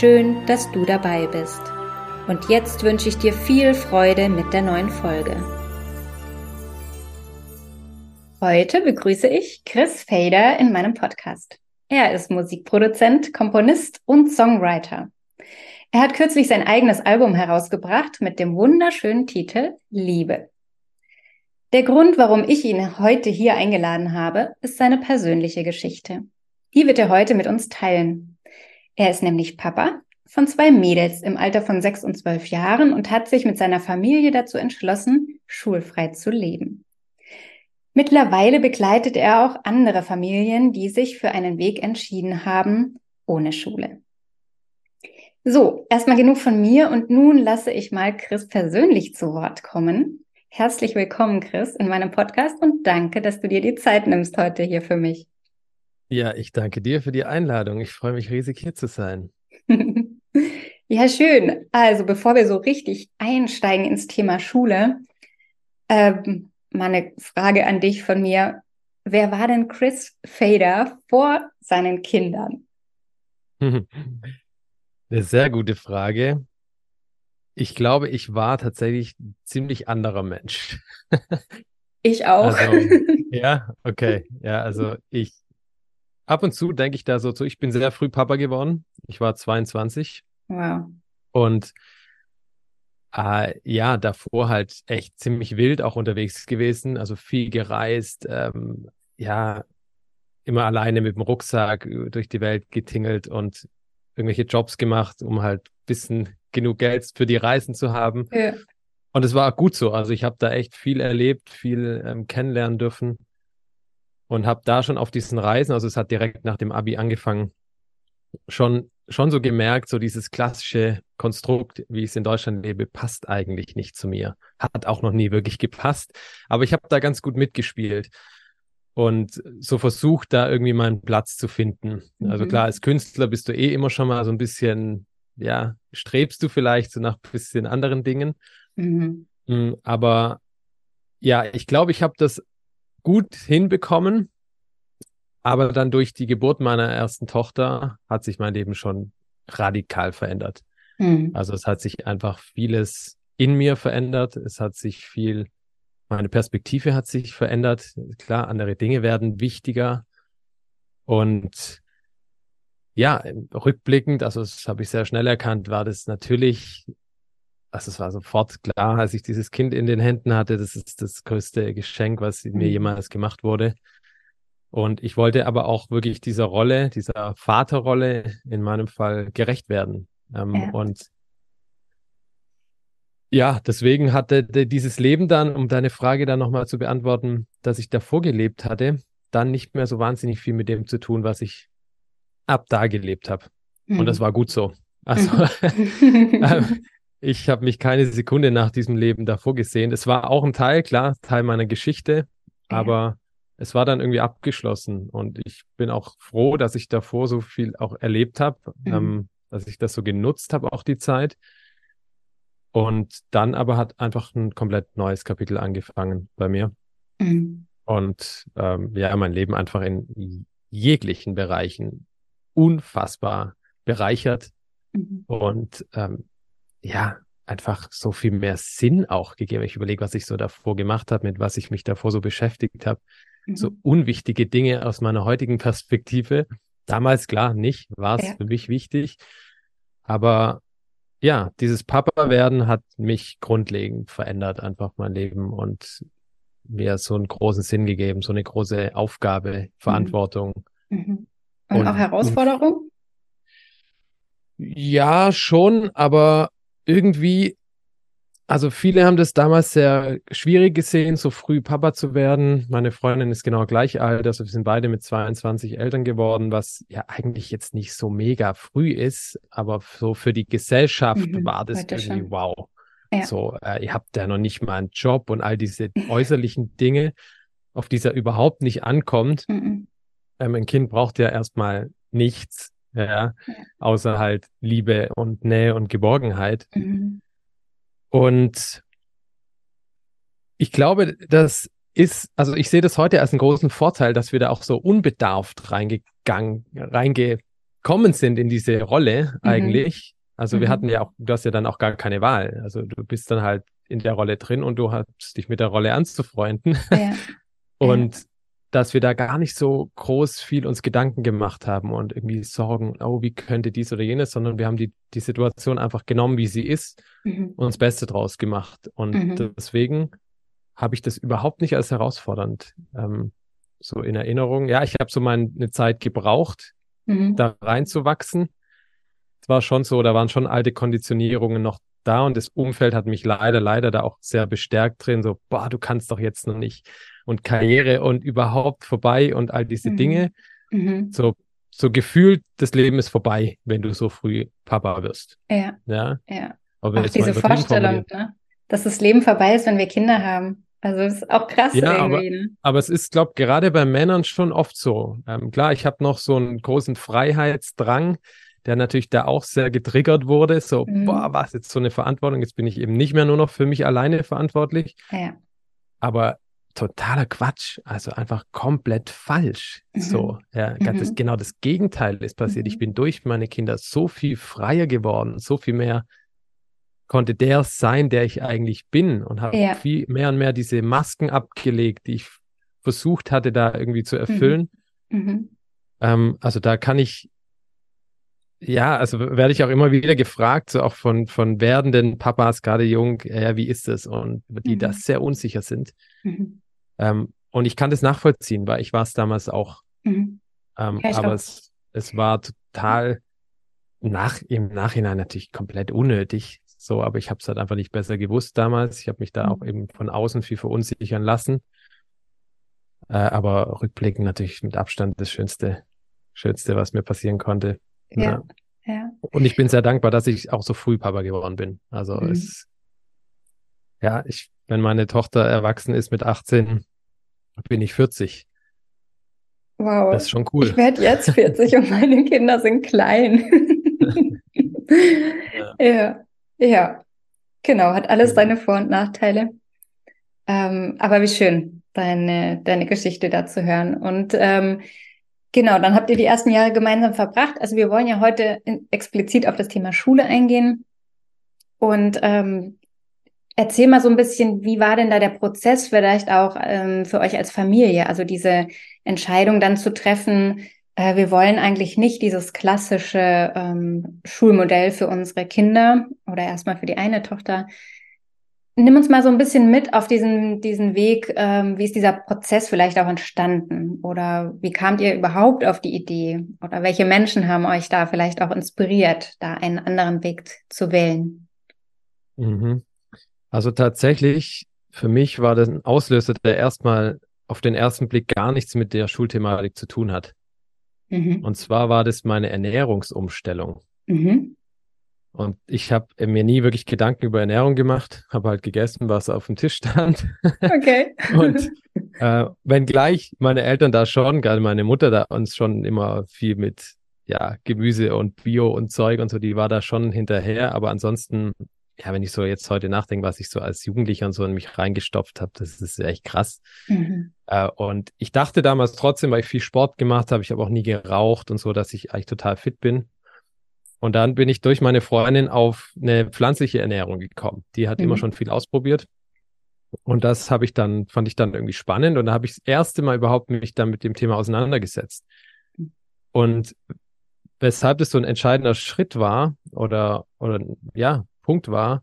Schön, dass du dabei bist. Und jetzt wünsche ich dir viel Freude mit der neuen Folge. Heute begrüße ich Chris Fader in meinem Podcast. Er ist Musikproduzent, Komponist und Songwriter. Er hat kürzlich sein eigenes Album herausgebracht mit dem wunderschönen Titel Liebe. Der Grund, warum ich ihn heute hier eingeladen habe, ist seine persönliche Geschichte. Die wird er heute mit uns teilen. Er ist nämlich Papa von zwei Mädels im Alter von sechs und zwölf Jahren und hat sich mit seiner Familie dazu entschlossen, schulfrei zu leben. Mittlerweile begleitet er auch andere Familien, die sich für einen Weg entschieden haben, ohne Schule. So, erstmal genug von mir und nun lasse ich mal Chris persönlich zu Wort kommen. Herzlich willkommen, Chris, in meinem Podcast und danke, dass du dir die Zeit nimmst heute hier für mich. Ja, ich danke dir für die Einladung. Ich freue mich riesig, hier zu sein. ja, schön. Also, bevor wir so richtig einsteigen ins Thema Schule, ähm, mal eine Frage an dich von mir. Wer war denn Chris Fader vor seinen Kindern? Eine sehr gute Frage. Ich glaube, ich war tatsächlich ein ziemlich anderer Mensch. Ich auch. Also, ja, okay. Ja, also ich ab und zu denke ich da so zu, ich bin sehr früh Papa geworden. Ich war 22. Wow. Und äh, ja, davor halt echt ziemlich wild auch unterwegs gewesen, also viel gereist, ähm, ja, immer alleine mit dem Rucksack durch die Welt getingelt und irgendwelche Jobs gemacht, um halt ein bisschen genug Geld für die Reisen zu haben. Ja. Und es war gut so. Also ich habe da echt viel erlebt, viel ähm, kennenlernen dürfen und habe da schon auf diesen Reisen, also es hat direkt nach dem Abi angefangen, schon schon so gemerkt, so dieses klassische Konstrukt, wie ich es in Deutschland lebe, passt eigentlich nicht zu mir. Hat auch noch nie wirklich gepasst. Aber ich habe da ganz gut mitgespielt und so versucht, da irgendwie meinen Platz zu finden. Also mhm. Also klar, als Künstler bist du eh immer schon mal so ein bisschen ja, strebst du vielleicht so nach ein bisschen anderen Dingen. Mhm. Mm, aber ja, ich glaube, ich habe das gut hinbekommen. Aber dann durch die Geburt meiner ersten Tochter hat sich mein Leben schon radikal verändert. Mhm. Also es hat sich einfach vieles in mir verändert. Es hat sich viel, meine Perspektive hat sich verändert. Klar, andere Dinge werden wichtiger. Und ja, rückblickend, also das habe ich sehr schnell erkannt, war das natürlich, also es war sofort klar, als ich dieses Kind in den Händen hatte, das ist das größte Geschenk, was mir mhm. jemals gemacht wurde. Und ich wollte aber auch wirklich dieser Rolle, dieser Vaterrolle in meinem Fall gerecht werden. Ähm, ja. Und ja, deswegen hatte dieses Leben dann, um deine Frage dann nochmal zu beantworten, dass ich davor gelebt hatte, dann nicht mehr so wahnsinnig viel mit dem zu tun, was ich ab da gelebt habe. Mhm. Und das hm. war gut so. Also ähm, ich habe mich keine Sekunde nach diesem Leben davor gesehen. Es war auch ein Teil, klar, Teil meiner Geschichte, ja. aber es war dann irgendwie abgeschlossen. Und ich bin auch froh, dass ich davor so viel auch erlebt habe, mhm. ähm, dass ich das so genutzt habe, auch die Zeit. Und dann aber hat einfach ein komplett neues Kapitel angefangen bei mir. Mhm. Und ähm, ja, mein Leben einfach in jeglichen Bereichen unfassbar bereichert mhm. und ähm, ja, einfach so viel mehr Sinn auch gegeben. Ich überlege, was ich so davor gemacht habe, mit was ich mich davor so beschäftigt habe. Mhm. So unwichtige Dinge aus meiner heutigen Perspektive. Damals klar nicht, war es ja. für mich wichtig. Aber ja, dieses Papa-Werden hat mich grundlegend verändert, einfach mein Leben und mir so einen großen Sinn gegeben, so eine große Aufgabe, mhm. Verantwortung. Mhm. Und, und auch Herausforderung? Ja, schon, aber irgendwie also viele haben das damals sehr schwierig gesehen, so früh Papa zu werden. Meine Freundin ist genau gleich alt, also wir sind beide mit 22 Eltern geworden, was ja eigentlich jetzt nicht so mega früh ist, aber so für die Gesellschaft mhm, war das irgendwie schon. wow. Ja. So, äh, ihr habt ja noch nicht mal einen Job und all diese äußerlichen Dinge, auf die es ja überhaupt nicht ankommt. Mhm. Ähm, ein Kind braucht ja erstmal nichts, ja, außer halt Liebe und Nähe und Geborgenheit. Mhm. Und ich glaube, das ist, also ich sehe das heute als einen großen Vorteil, dass wir da auch so unbedarft reingegangen, reingekommen sind in diese Rolle mhm. eigentlich. Also mhm. wir hatten ja auch, du hast ja dann auch gar keine Wahl. Also du bist dann halt in der Rolle drin und du hast dich mit der Rolle anzufreunden. Ja. und ja. Dass wir da gar nicht so groß viel uns Gedanken gemacht haben und irgendwie Sorgen, oh, wie könnte dies oder jenes, sondern wir haben die, die Situation einfach genommen, wie sie ist mhm. und das Beste draus gemacht. Und mhm. deswegen habe ich das überhaupt nicht als herausfordernd ähm, so in Erinnerung. Ja, ich habe so meine Zeit gebraucht, mhm. da reinzuwachsen. Es war schon so, da waren schon alte Konditionierungen noch da und das Umfeld hat mich leider, leider da auch sehr bestärkt drin. So, boah, du kannst doch jetzt noch nicht und Karriere und überhaupt vorbei und all diese mhm. Dinge. Mhm. So so gefühlt, das Leben ist vorbei, wenn du so früh Papa wirst. Ja. Ja. ja. Auch diese Vorstellung, ne? dass das Leben vorbei ist, wenn wir Kinder haben. Also das ist auch krass ja, irgendwie. Aber, ne? aber es ist, glaube ich, gerade bei Männern schon oft so. Ähm, klar, ich habe noch so einen großen Freiheitsdrang, der natürlich da auch sehr getriggert wurde. So, mhm. boah, was jetzt so eine Verantwortung? Jetzt bin ich eben nicht mehr nur noch für mich alleine verantwortlich. Ja. Aber totaler Quatsch, also einfach komplett falsch. Mhm. So, ja, mhm. das, genau das Gegenteil ist passiert. Mhm. Ich bin durch meine Kinder so viel freier geworden, so viel mehr konnte der sein, der ich eigentlich bin und habe ja. viel mehr und mehr diese Masken abgelegt, die ich versucht hatte, da irgendwie zu erfüllen. Mhm. mhm. Ähm, also da kann ich ja, also werde ich auch immer wieder gefragt, so auch von, von werdenden Papas, gerade jung, ja, wie ist es? Und die mhm. da sehr unsicher sind. Mhm. Ähm, und ich kann das nachvollziehen, weil ich war es damals auch. Mhm. Ähm, ja, aber auch. Es, es war total nach, im Nachhinein natürlich komplett unnötig. So, aber ich habe es halt einfach nicht besser gewusst damals. Ich habe mich da mhm. auch eben von außen viel verunsichern lassen. Äh, aber rückblickend natürlich mit Abstand das Schönste, Schönste, was mir passieren konnte. Ja. ja. Und ich bin sehr dankbar, dass ich auch so früh Papa geworden bin. Also mhm. es, ja, ich, wenn meine Tochter erwachsen ist mit 18, bin ich 40. Wow. Das ist schon cool. Ich werde jetzt 40 und meine Kinder sind klein. ja. ja. ja, genau, hat alles seine Vor- und Nachteile. Ähm, aber wie schön, deine, deine Geschichte da zu hören. Und ähm, Genau, dann habt ihr die ersten Jahre gemeinsam verbracht. Also wir wollen ja heute in, explizit auf das Thema Schule eingehen. Und ähm, erzähl mal so ein bisschen, wie war denn da der Prozess vielleicht auch ähm, für euch als Familie? Also diese Entscheidung dann zu treffen, äh, wir wollen eigentlich nicht dieses klassische ähm, Schulmodell für unsere Kinder oder erstmal für die eine Tochter, Nimm uns mal so ein bisschen mit auf diesen, diesen Weg. Ähm, wie ist dieser Prozess vielleicht auch entstanden? Oder wie kamt ihr überhaupt auf die Idee? Oder welche Menschen haben euch da vielleicht auch inspiriert, da einen anderen Weg zu wählen? Mhm. Also tatsächlich, für mich war das ein Auslöser, der erstmal auf den ersten Blick gar nichts mit der Schulthematik zu tun hat. Mhm. Und zwar war das meine Ernährungsumstellung. Mhm. Und ich habe mir nie wirklich Gedanken über Ernährung gemacht, habe halt gegessen, was auf dem Tisch stand. Okay. und äh, wenngleich meine Eltern da schon, gerade meine Mutter da uns schon immer viel mit ja, Gemüse und Bio und Zeug und so, die war da schon hinterher. Aber ansonsten, ja, wenn ich so jetzt heute nachdenke, was ich so als Jugendlicher und so in mich reingestopft habe, das ist echt krass. Mhm. Äh, und ich dachte damals trotzdem, weil ich viel Sport gemacht habe, ich habe auch nie geraucht und so, dass ich eigentlich total fit bin. Und dann bin ich durch meine Freundin auf eine pflanzliche Ernährung gekommen. Die hat mhm. immer schon viel ausprobiert. Und das habe ich dann, fand ich dann irgendwie spannend. Und da habe ich das erste Mal überhaupt mich dann mit dem Thema auseinandergesetzt. Und weshalb das so ein entscheidender Schritt war oder, oder ja, Punkt war,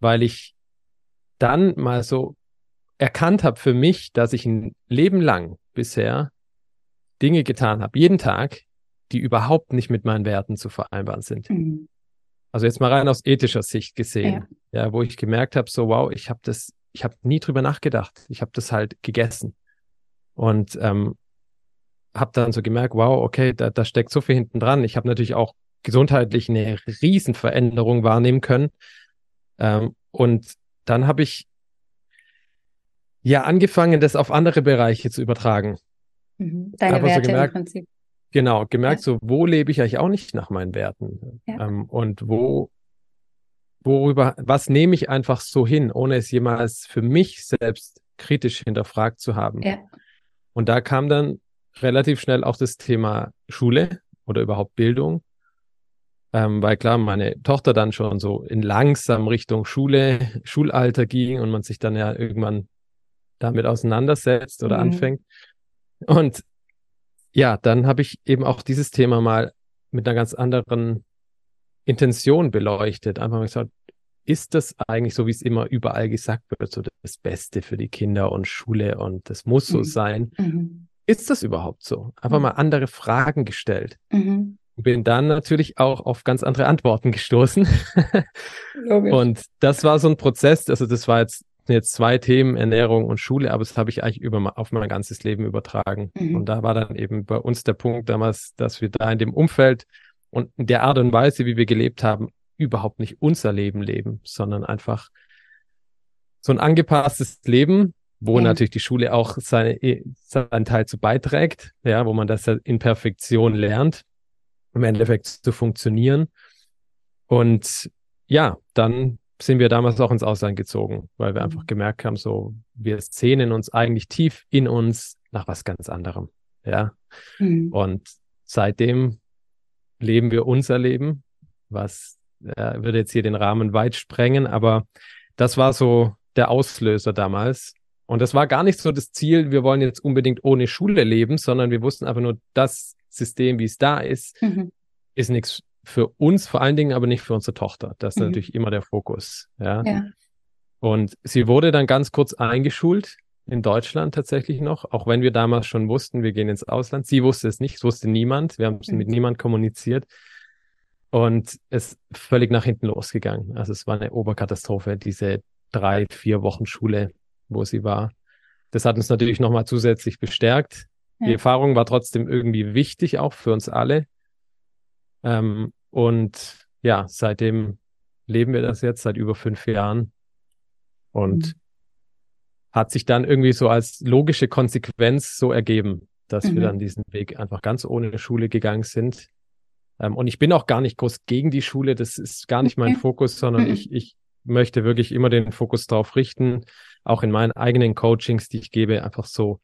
weil ich dann mal so erkannt habe für mich, dass ich ein Leben lang bisher Dinge getan habe, jeden Tag, die überhaupt nicht mit meinen Werten zu vereinbaren sind. Mhm. Also jetzt mal rein aus ethischer Sicht gesehen. Ja. ja, wo ich gemerkt habe, so wow, ich habe das, ich habe nie drüber nachgedacht. Ich habe das halt gegessen und ähm, habe dann so gemerkt, wow, okay, da, da steckt so viel hinten dran. Ich habe natürlich auch gesundheitlich eine Riesenveränderung wahrnehmen können. Ähm, und dann habe ich ja angefangen, das auf andere Bereiche zu übertragen. Mhm. Deine Aber Werte so gemerkt, im Prinzip. Genau, gemerkt, ja. so wo lebe ich eigentlich auch nicht nach meinen Werten ja. ähm, und wo, worüber, was nehme ich einfach so hin, ohne es jemals für mich selbst kritisch hinterfragt zu haben. Ja. Und da kam dann relativ schnell auch das Thema Schule oder überhaupt Bildung. Ähm, weil klar, meine Tochter dann schon so in langsam Richtung Schule, Schulalter ging und man sich dann ja irgendwann damit auseinandersetzt oder mhm. anfängt. Und ja, dann habe ich eben auch dieses Thema mal mit einer ganz anderen Intention beleuchtet. Einfach mal gesagt, ist das eigentlich so, wie es immer überall gesagt wird, so das Beste für die Kinder und Schule und das muss so mhm. sein? Mhm. Ist das überhaupt so? Einfach mhm. mal andere Fragen gestellt. Mhm. Bin dann natürlich auch auf ganz andere Antworten gestoßen. und das war so ein Prozess, also das war jetzt jetzt zwei Themen, Ernährung und Schule, aber das habe ich eigentlich über, auf mein ganzes Leben übertragen. Mhm. Und da war dann eben bei uns der Punkt damals, dass wir da in dem Umfeld und in der Art und Weise, wie wir gelebt haben, überhaupt nicht unser Leben leben, sondern einfach so ein angepasstes Leben, wo ja. natürlich die Schule auch seine, seinen Teil zu beiträgt, ja, wo man das in Perfektion lernt, im Endeffekt zu funktionieren. Und ja, dann sind wir damals auch ins Ausland gezogen, weil wir einfach mhm. gemerkt haben, so, wir sehnen uns eigentlich tief in uns nach was ganz anderem. Ja. Mhm. Und seitdem leben wir unser Leben, was äh, würde jetzt hier den Rahmen weit sprengen, aber das war so der Auslöser damals. Und das war gar nicht so das Ziel, wir wollen jetzt unbedingt ohne Schule leben, sondern wir wussten einfach nur, das System, wie es da ist, mhm. ist nichts für uns vor allen Dingen, aber nicht für unsere Tochter. Das ist mhm. natürlich immer der Fokus. Ja? ja. Und sie wurde dann ganz kurz eingeschult in Deutschland tatsächlich noch, auch wenn wir damals schon wussten, wir gehen ins Ausland. Sie wusste es nicht, es wusste niemand. Wir haben es mhm. mit niemand kommuniziert. Und es ist völlig nach hinten losgegangen. Also es war eine Oberkatastrophe, diese drei, vier Wochen Schule, wo sie war. Das hat uns natürlich nochmal zusätzlich bestärkt. Ja. Die Erfahrung war trotzdem irgendwie wichtig, auch für uns alle. Ähm, und ja, seitdem leben wir das jetzt seit über fünf Jahren und mhm. hat sich dann irgendwie so als logische Konsequenz so ergeben, dass mhm. wir dann diesen Weg einfach ganz ohne Schule gegangen sind. Ähm, und ich bin auch gar nicht groß gegen die Schule, das ist gar nicht mein Fokus, sondern mhm. ich, ich möchte wirklich immer den Fokus darauf richten, auch in meinen eigenen Coachings, die ich gebe, einfach so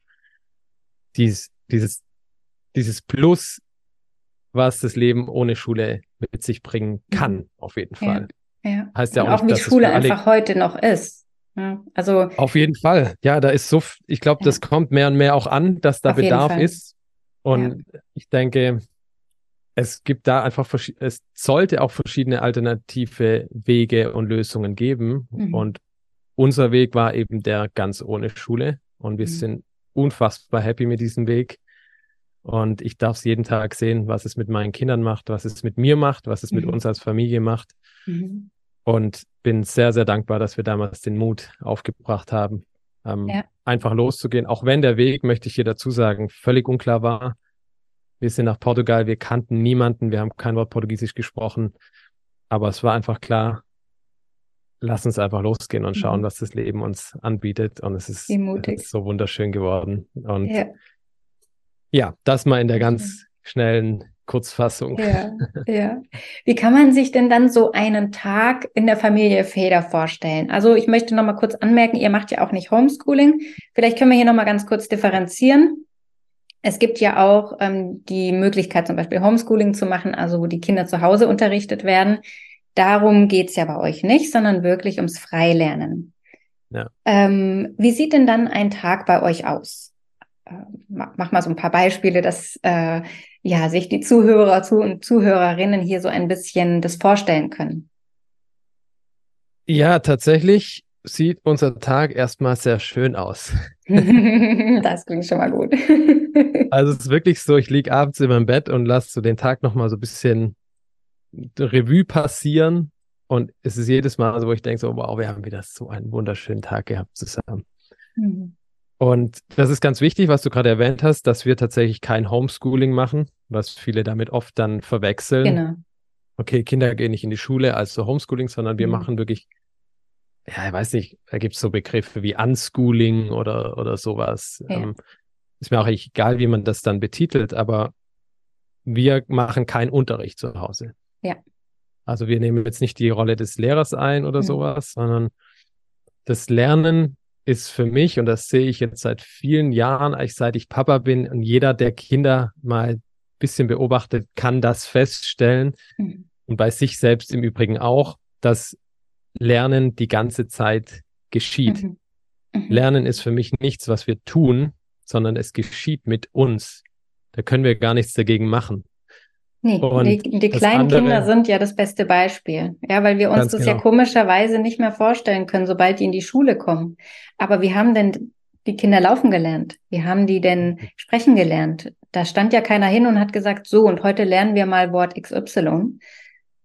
dieses, dieses, dieses Plus was das Leben ohne Schule mit sich bringen kann, mhm. auf jeden Fall. Ja, ja. Heißt ja auch, auch nicht, wie Schule einfach heute noch ist. Ja, also auf jeden Fall. Ja, da ist so, ich glaube, das kommt mehr und mehr auch an, dass da Bedarf ist. Und ich denke, es gibt da einfach, es sollte auch verschiedene alternative Wege und Lösungen geben. Mhm. Und unser Weg war eben der ganz ohne Schule. Und wir mhm. sind unfassbar happy mit diesem Weg. Und ich darf es jeden Tag sehen, was es mit meinen Kindern macht, was es mit mir macht, was es mhm. mit uns als Familie macht. Mhm. Und bin sehr, sehr dankbar, dass wir damals den Mut aufgebracht haben, ähm, ja. einfach loszugehen. Auch wenn der Weg, möchte ich hier dazu sagen, völlig unklar war. Wir sind nach Portugal, wir kannten niemanden, wir haben kein Wort Portugiesisch gesprochen. Aber es war einfach klar, lass uns einfach losgehen und schauen, mhm. was das Leben uns anbietet. Und es ist, es ist so wunderschön geworden. Und ja. Ja, das mal in der ganz schnellen Kurzfassung. Ja, ja. Wie kann man sich denn dann so einen Tag in der Familie Feder vorstellen? Also ich möchte noch mal kurz anmerken, ihr macht ja auch nicht Homeschooling. Vielleicht können wir hier noch mal ganz kurz differenzieren. Es gibt ja auch ähm, die Möglichkeit, zum Beispiel Homeschooling zu machen, also wo die Kinder zu Hause unterrichtet werden. Darum geht's ja bei euch nicht, sondern wirklich ums Freilernen. Ja. Ähm, wie sieht denn dann ein Tag bei euch aus? Äh, mach mal so ein paar Beispiele, dass äh, ja sich die Zuhörer zu und Zuhörerinnen hier so ein bisschen das vorstellen können. Ja, tatsächlich sieht unser Tag erstmal sehr schön aus. das klingt schon mal gut. also es ist wirklich so, ich liege abends in meinem Bett und lasse so den Tag nochmal so ein bisschen Revue passieren. Und es ist jedes Mal so, wo ich denke, so, wow, wir haben wieder so einen wunderschönen Tag gehabt zusammen. Mhm. Und das ist ganz wichtig, was du gerade erwähnt hast, dass wir tatsächlich kein Homeschooling machen, was viele damit oft dann verwechseln. Genau. Okay, Kinder gehen nicht in die Schule als so Homeschooling, sondern wir mhm. machen wirklich, ja, ich weiß nicht, da gibt es so Begriffe wie Unschooling oder, oder sowas. Ja. Ähm, ist mir auch egal, wie man das dann betitelt, aber wir machen keinen Unterricht zu Hause. Ja. Also wir nehmen jetzt nicht die Rolle des Lehrers ein oder mhm. sowas, sondern das Lernen ist für mich, und das sehe ich jetzt seit vielen Jahren, eigentlich seit ich Papa bin, und jeder, der Kinder mal ein bisschen beobachtet, kann das feststellen. Mhm. Und bei sich selbst im Übrigen auch, dass Lernen die ganze Zeit geschieht. Mhm. Mhm. Lernen ist für mich nichts, was wir tun, sondern es geschieht mit uns. Da können wir gar nichts dagegen machen. Nee, die, die kleinen andere, Kinder sind ja das beste Beispiel. Ja, weil wir uns das genau. ja komischerweise nicht mehr vorstellen können, sobald die in die Schule kommen. Aber wie haben denn die Kinder laufen gelernt? Wie haben die denn sprechen gelernt? Da stand ja keiner hin und hat gesagt, so, und heute lernen wir mal Wort XY,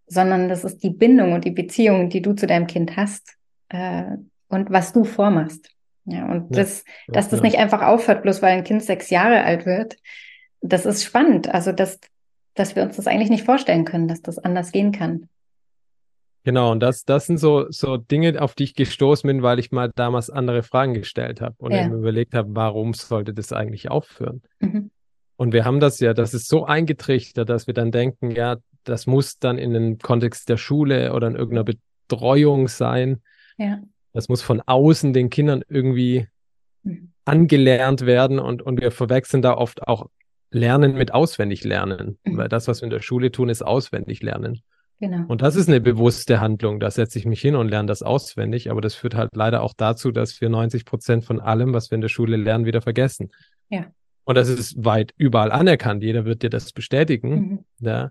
sondern das ist die Bindung und die Beziehung, die du zu deinem Kind hast äh, und was du vormachst. Ja, und ja, das, dass das nicht einfach aufhört, bloß weil ein Kind sechs Jahre alt wird, das ist spannend. Also, dass, dass wir uns das eigentlich nicht vorstellen können, dass das anders gehen kann. Genau, und das, das sind so, so Dinge, auf die ich gestoßen bin, weil ich mal damals andere Fragen gestellt habe und ja. überlegt habe, warum sollte das eigentlich aufhören? Mhm. Und wir haben das ja, das ist so eingetrichtert, dass wir dann denken, ja, das muss dann in den Kontext der Schule oder in irgendeiner Betreuung sein. Ja. Das muss von außen den Kindern irgendwie mhm. angelernt werden und, und wir verwechseln da oft auch Lernen mit auswendig lernen, mhm. weil das, was wir in der Schule tun, ist auswendig lernen. Genau. Und das ist eine bewusste Handlung. Da setze ich mich hin und lerne das auswendig, aber das führt halt leider auch dazu, dass wir 90 Prozent von allem, was wir in der Schule lernen, wieder vergessen. Ja. Und das ist weit überall anerkannt. Jeder wird dir das bestätigen. Mhm. Ja.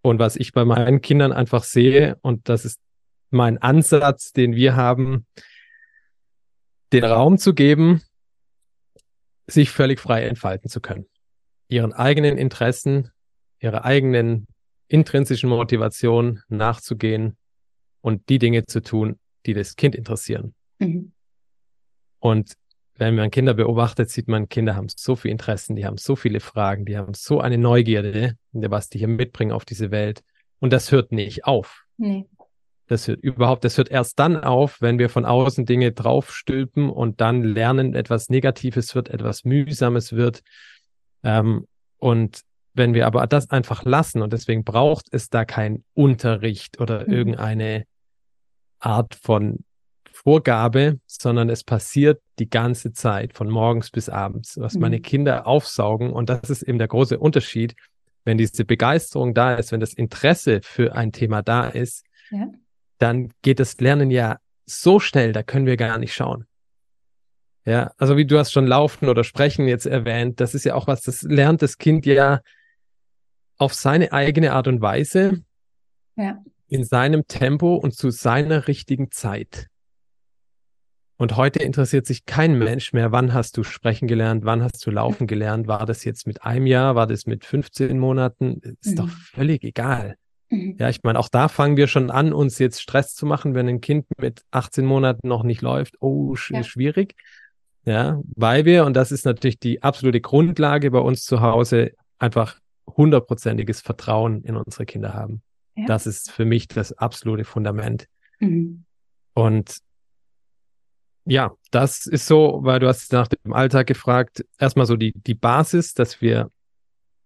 Und was ich bei meinen Kindern einfach sehe, und das ist mein Ansatz, den wir haben, den Raum zu geben, sich völlig frei entfalten zu können ihren eigenen Interessen, ihrer eigenen intrinsischen Motivation nachzugehen und die Dinge zu tun, die das Kind interessieren. Mhm. Und wenn man Kinder beobachtet, sieht man, Kinder haben so viele Interessen, die haben so viele Fragen, die haben so eine Neugierde, was die hier mitbringen auf diese Welt. Und das hört nicht auf. Nee. Das hört überhaupt, das hört erst dann auf, wenn wir von außen Dinge draufstülpen und dann lernen, etwas Negatives wird, etwas Mühsames wird, ähm, und wenn wir aber das einfach lassen und deswegen braucht es da keinen Unterricht oder mhm. irgendeine Art von Vorgabe, sondern es passiert die ganze Zeit von morgens bis abends, was mhm. meine Kinder aufsaugen. Und das ist eben der große Unterschied. Wenn diese Begeisterung da ist, wenn das Interesse für ein Thema da ist, ja. dann geht das Lernen ja so schnell, da können wir gar nicht schauen. Ja, also wie du hast schon Laufen oder Sprechen jetzt erwähnt, das ist ja auch was, das lernt das Kind ja auf seine eigene Art und Weise, ja. in seinem Tempo und zu seiner richtigen Zeit. Und heute interessiert sich kein Mensch mehr, wann hast du sprechen gelernt, wann hast du laufen gelernt, war das jetzt mit einem Jahr, war das mit 15 Monaten, ist mhm. doch völlig egal. Mhm. Ja, ich meine, auch da fangen wir schon an, uns jetzt Stress zu machen, wenn ein Kind mit 18 Monaten noch nicht läuft. Oh, sch ja. schwierig. Ja, weil wir, und das ist natürlich die absolute Grundlage bei uns zu Hause, einfach hundertprozentiges Vertrauen in unsere Kinder haben. Ja. Das ist für mich das absolute Fundament. Mhm. Und ja, das ist so, weil du hast nach dem Alltag gefragt, erstmal so die, die Basis, dass wir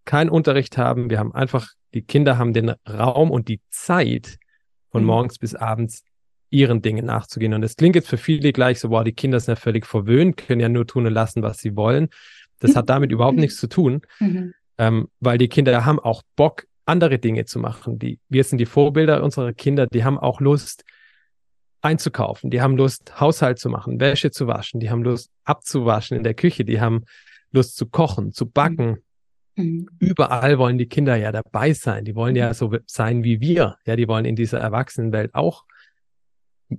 keinen Unterricht haben. Wir haben einfach, die Kinder haben den Raum und die Zeit von mhm. morgens bis abends ihren Dingen nachzugehen. Und es klingt jetzt für viele gleich so, wow, die Kinder sind ja völlig verwöhnt, können ja nur tun und lassen, was sie wollen. Das hat damit überhaupt nichts zu tun, mhm. ähm, weil die Kinder haben auch Bock, andere Dinge zu machen. Die, wir sind die Vorbilder unserer Kinder, die haben auch Lust einzukaufen, die haben Lust, Haushalt zu machen, Wäsche zu waschen, die haben Lust abzuwaschen in der Küche, die haben Lust zu kochen, zu backen. Mhm. Überall wollen die Kinder ja dabei sein. Die wollen ja mhm. so sein wie wir. Ja, die wollen in dieser Erwachsenenwelt auch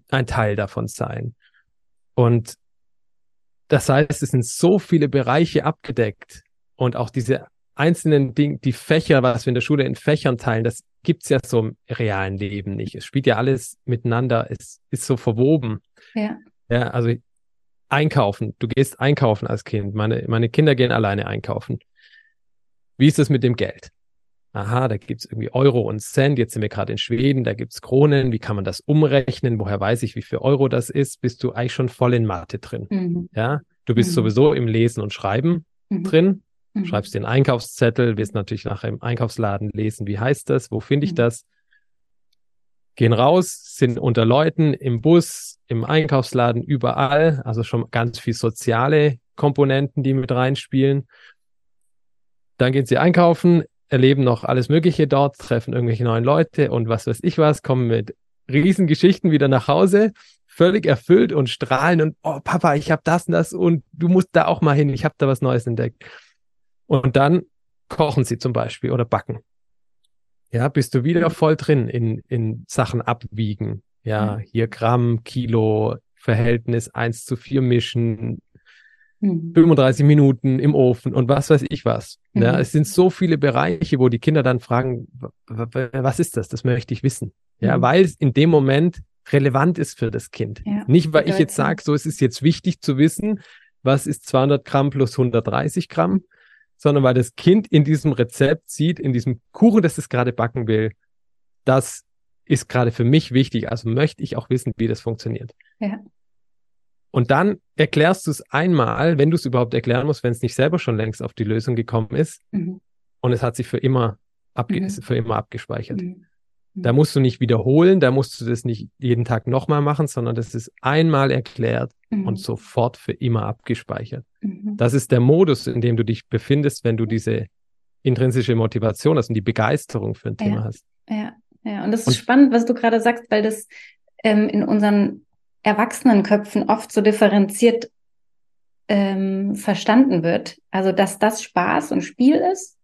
ein Teil davon sein. Und das heißt, es sind so viele Bereiche abgedeckt und auch diese einzelnen Dingen, die Fächer, was wir in der Schule in Fächern teilen, das gibt's ja so im realen Leben nicht. Es spielt ja alles miteinander, es ist so verwoben. Ja. Ja, also einkaufen. Du gehst einkaufen als Kind. Meine, meine Kinder gehen alleine einkaufen. Wie ist das mit dem Geld? Aha, da gibt's irgendwie Euro und Cent. Jetzt sind wir gerade in Schweden, da gibt's Kronen. Wie kann man das umrechnen? Woher weiß ich, wie viel Euro das ist? Bist du eigentlich schon voll in Mathe drin? Mhm. Ja, du bist Mhm. sowieso im Lesen und Schreiben Mhm. drin. Mhm. Schreibst den Einkaufszettel, wirst natürlich nachher im Einkaufsladen lesen, wie heißt das, wo finde ich Mhm. das? Gehen raus, sind unter Leuten, im Bus, im Einkaufsladen, überall. Also schon ganz viel soziale Komponenten, die mit reinspielen. Dann gehen sie einkaufen, erleben noch alles Mögliche dort, treffen irgendwelche neuen Leute und was weiß ich was, kommen mit Riesengeschichten wieder nach Hause, völlig erfüllt und strahlen und oh Papa, ich habe das und das und du musst da auch mal hin, ich habe da was Neues entdeckt. Und dann kochen sie zum Beispiel oder backen. Ja, bist du wieder Mhm. voll drin in, in Sachen abwiegen. Ja, Mhm. hier Gramm, Kilo, Verhältnis 1 zu 4 mischen, Mhm. 35 Minuten im Ofen und was weiß ich was. Ja, Mhm. es sind so viele Bereiche, wo die Kinder dann fragen, was ist das? Das möchte ich wissen. Ja, Mhm. weil es in dem Moment relevant ist für das Kind. Ja, Nicht, weil ich jetzt sage, so es ist jetzt wichtig zu wissen, was ist 200 Gramm plus 130 Gramm, sondern weil das Kind in diesem Rezept sieht, in diesem Kuchen, das es gerade backen will, das ist gerade für mich wichtig. Also möchte ich auch wissen, wie das funktioniert. Ja. Und dann erklärst du es einmal, wenn du es überhaupt erklären musst, wenn es nicht selber schon längst auf die Lösung gekommen ist Mhm. und es hat sich für immer, abge Mhm. für immer abgespeichert. Mhm. Da musst du nicht wiederholen, da musst du das nicht jeden Tag nochmal machen, sondern das ist einmal erklärt Mhm. und sofort für immer abgespeichert. Mhm. Das ist der Modus, in dem du dich befindest, wenn du diese intrinsische Motivation hast und die Begeisterung für ein Ja. Thema hast. Ja, ja, und das ist Und- spannend, was du gerade sagst, weil das ähm, in unseren Erwachsenenköpfen oft so differenziert ähm, verstanden wird. Also, dass das Spaß und Spiel ist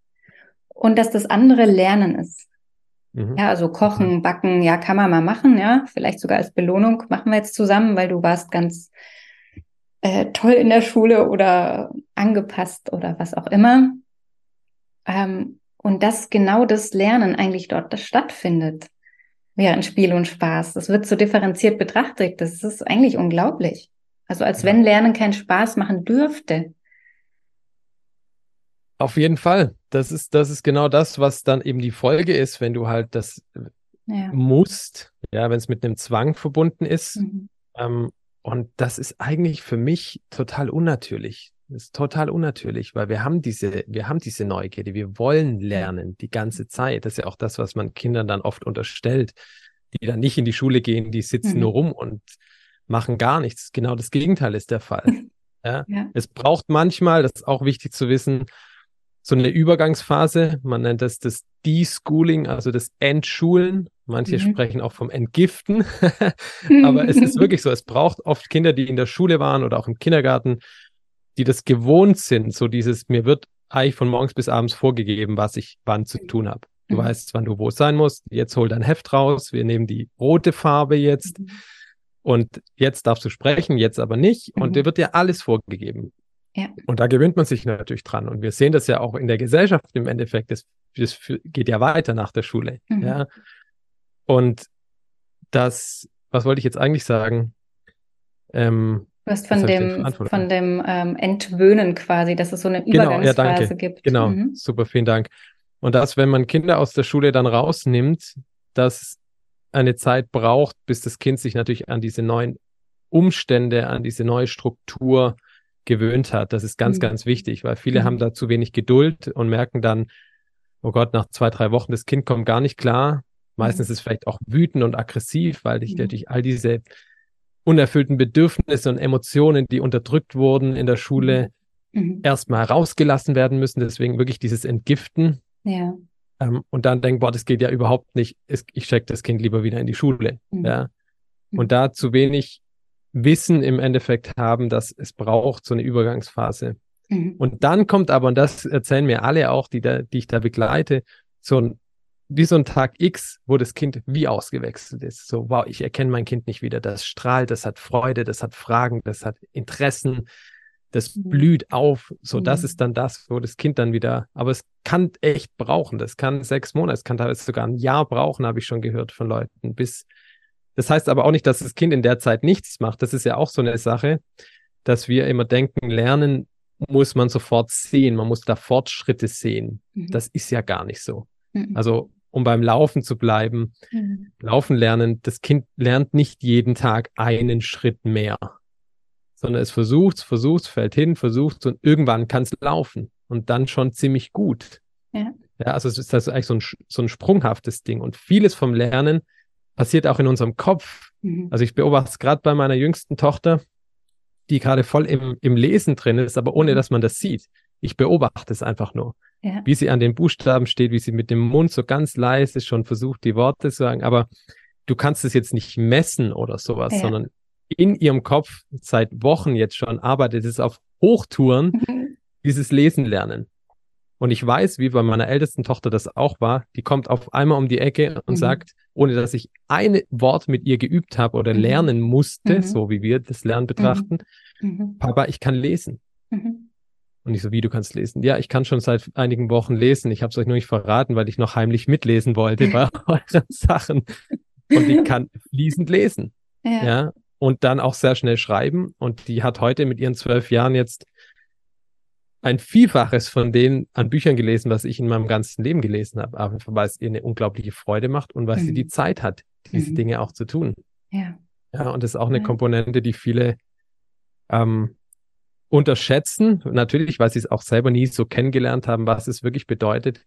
und dass das andere Lernen ist. Mhm. Ja, also kochen, backen, ja, kann man mal machen, ja, vielleicht sogar als Belohnung machen wir jetzt zusammen, weil du warst ganz äh, toll in der Schule oder angepasst oder was auch immer. Ähm, und dass genau das Lernen eigentlich dort das stattfindet, während Spiel und Spaß. Das wird so differenziert betrachtet. Das ist eigentlich unglaublich. Also als Ja. wenn Lernen keinen Spaß machen dürfte. Auf jeden Fall. Das ist, das ist genau das, was dann eben die Folge ist, wenn du halt das Ja. musst, ja, wenn es mit einem Zwang verbunden ist. Mhm. Ähm, und das ist eigentlich für mich total unnatürlich. Das ist total unnatürlich, weil wir haben diese, wir haben diese Neugierde, wir wollen lernen die ganze Zeit. Das ist ja auch das, was man Kindern dann oft unterstellt, die dann nicht in die Schule gehen, die sitzen Mhm. nur rum und machen gar nichts. Genau das Gegenteil ist der Fall. Ja. Ja. Es braucht manchmal, das ist auch wichtig zu wissen, so eine Übergangsphase. Man nennt das das Deschooling, also das Entschulen. Manche Mhm. sprechen auch vom Entgiften. Aber es ist wirklich so, es braucht oft Kinder, die in der Schule waren oder auch im Kindergarten, die das gewohnt sind. So dieses, mir wird eigentlich von morgens bis abends vorgegeben, was ich wann zu tun habe. Du Mhm. weißt, wann du wo sein musst. Jetzt hol dein Heft raus. Wir nehmen die rote Farbe jetzt. Mhm. Und jetzt darfst du sprechen, jetzt aber nicht. Und Mhm. dir wird dir alles vorgegeben. Ja. Und da gewöhnt man sich natürlich dran. Und wir sehen das ja auch in der Gesellschaft im Endeffekt. Das, das geht ja weiter nach der Schule. Mhm. Ja. Und das, was wollte ich jetzt eigentlich sagen? Ähm, Du hast von ich dem, von dem ähm, Entwöhnen quasi, dass es so eine Genau, ja, Übergangsphase danke. gibt. genau, Mhm. super, vielen Dank. Und dass, wenn man Kinder aus der Schule dann rausnimmt, dass eine Zeit braucht, bis das Kind sich natürlich an diese neuen Umstände, an diese neue Struktur gewöhnt hat. Das ist ganz, Mhm. ganz wichtig, weil viele Mhm. haben da zu wenig Geduld und merken dann, oh Gott, nach zwei, drei Wochen, das Kind kommt gar nicht klar. Meistens Mhm. ist es vielleicht auch wütend und aggressiv, weil dich Mhm. natürlich all diese unerfüllten Bedürfnisse und Emotionen, die unterdrückt wurden in der Schule, Mhm. erstmal rausgelassen werden müssen. Deswegen wirklich dieses Entgiften. Ja. Ähm, und dann denken, boah, das geht ja überhaupt nicht. Ich schicke das Kind lieber wieder in die Schule. Mhm. Ja. Mhm. Und da zu wenig Wissen im Endeffekt haben, dass es braucht, so eine Übergangsphase. Mhm. Und dann kommt aber, und das erzählen mir alle auch, die, da, die ich da begleite, so ein, wie so ein Tag X, wo das Kind wie ausgewechselt ist. So, wow, ich erkenne mein Kind nicht wieder. Das strahlt, das hat Freude, das hat Fragen, das hat Interessen. Das Mhm. blüht auf. So, das Mhm. ist dann das, wo das Kind dann wieder, aber es kann echt brauchen. Das kann sechs Monate, es kann teilweise sogar ein Jahr brauchen, habe ich schon gehört von Leuten, bis, das heißt aber auch nicht, dass das Kind in der Zeit nichts macht. Das ist ja auch so eine Sache, dass wir immer denken, lernen muss man sofort sehen. Man muss da Fortschritte sehen. Mhm. Das ist ja gar nicht so. Mhm. Also, um beim Laufen zu bleiben, Mhm. Laufen lernen, das Kind lernt nicht jeden Tag einen Schritt mehr, sondern es versucht, versucht, fällt hin, versucht und irgendwann kann es laufen und dann schon ziemlich gut. Ja. Ja, also es ist also eigentlich so ein, so ein sprunghaftes Ding und vieles vom Lernen passiert auch in unserem Kopf. Mhm. Also ich beobachte es gerade bei meiner jüngsten Tochter, die gerade voll im, im Lesen drin ist, aber ohne Mhm. dass man das sieht. Ich beobachte es einfach nur Ja. wie sie an den Buchstaben steht, wie sie mit dem Mund so ganz leise schon versucht, die Worte zu sagen. Aber du kannst es jetzt nicht messen oder sowas, Ja. sondern in ihrem Kopf seit Wochen jetzt schon arbeitet es auf Hochtouren, Mhm. dieses Lesen lernen. Und ich weiß, wie bei meiner ältesten Tochter das auch war, die kommt auf einmal um die Ecke und Mhm. sagt, ohne dass ich ein Wort mit ihr geübt habe oder Mhm. lernen musste, Mhm. so wie wir das Lernen betrachten. Papa, ich kann lesen. Mhm. Und ich so, wie du kannst lesen? Ja, ich kann schon seit einigen Wochen lesen. Ich habe es euch nur nicht verraten, weil ich noch heimlich mitlesen wollte bei euren Sachen. Und ich kann fließend lesen. Ja. Ja. Und dann auch sehr schnell schreiben. Und die hat heute mit ihren zwölf Jahren jetzt ein Vielfaches von denen an Büchern gelesen, was ich in meinem ganzen Leben gelesen habe. Einfach weil es ihr eine unglaubliche Freude macht und weil sie Mhm. die Zeit hat, diese Mhm. Dinge auch zu tun. Ja. Ja, und das ist auch eine Ja. Komponente, die viele ähm, unterschätzen. Natürlich, weil sie es auch selber nie so kennengelernt haben, was es wirklich bedeutet,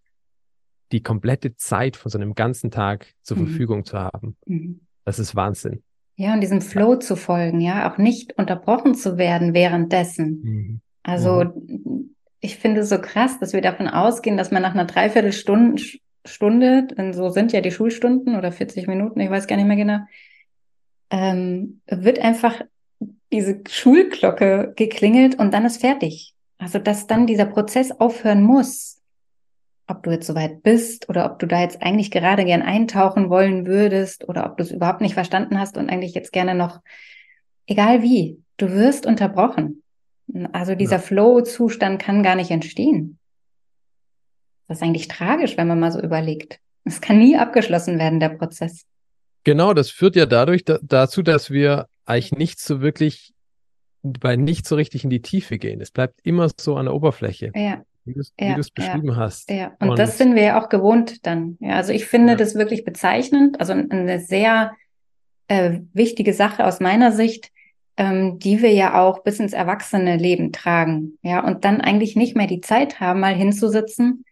die komplette Zeit von so einem ganzen Tag zur Mhm. Verfügung zu haben. Mhm. Das ist Wahnsinn. Ja, und diesem Flow zu folgen, ja, auch nicht unterbrochen zu werden währenddessen. Also ich finde es so krass, dass wir davon ausgehen, dass man nach einer Dreiviertelstunde, Stunde, denn so sind ja die Schulstunden oder 40 Minuten, ich weiß gar nicht mehr genau, ähm, wird einfach diese Schulglocke geklingelt und dann ist fertig. Also dass dann dieser Prozess aufhören muss. Ob du jetzt soweit bist oder ob du da jetzt eigentlich gerade gern eintauchen wollen würdest oder ob du es überhaupt nicht verstanden hast und eigentlich jetzt gerne noch, egal wie, du wirst unterbrochen. Also dieser Ja. Flow-Zustand kann gar nicht entstehen. Das ist eigentlich tragisch, wenn man mal so überlegt. Es kann nie abgeschlossen werden, der Prozess. Genau, das führt ja dadurch da, dazu, dass wir eigentlich nicht so wirklich, bei nicht so richtig in die Tiefe gehen. Es bleibt immer so an der Oberfläche, Ja, wie du es Ja, du's ja. beschrieben hast. ja. Und, Und- das sind wir ja auch gewohnt dann. Ja, also ich finde Ja. das wirklich bezeichnend, also eine sehr äh, wichtige Sache aus meiner Sicht, ähm, die wir ja auch bis ins erwachsene Leben tragen. Ja, und dann eigentlich nicht mehr die Zeit haben, mal hinzusitzen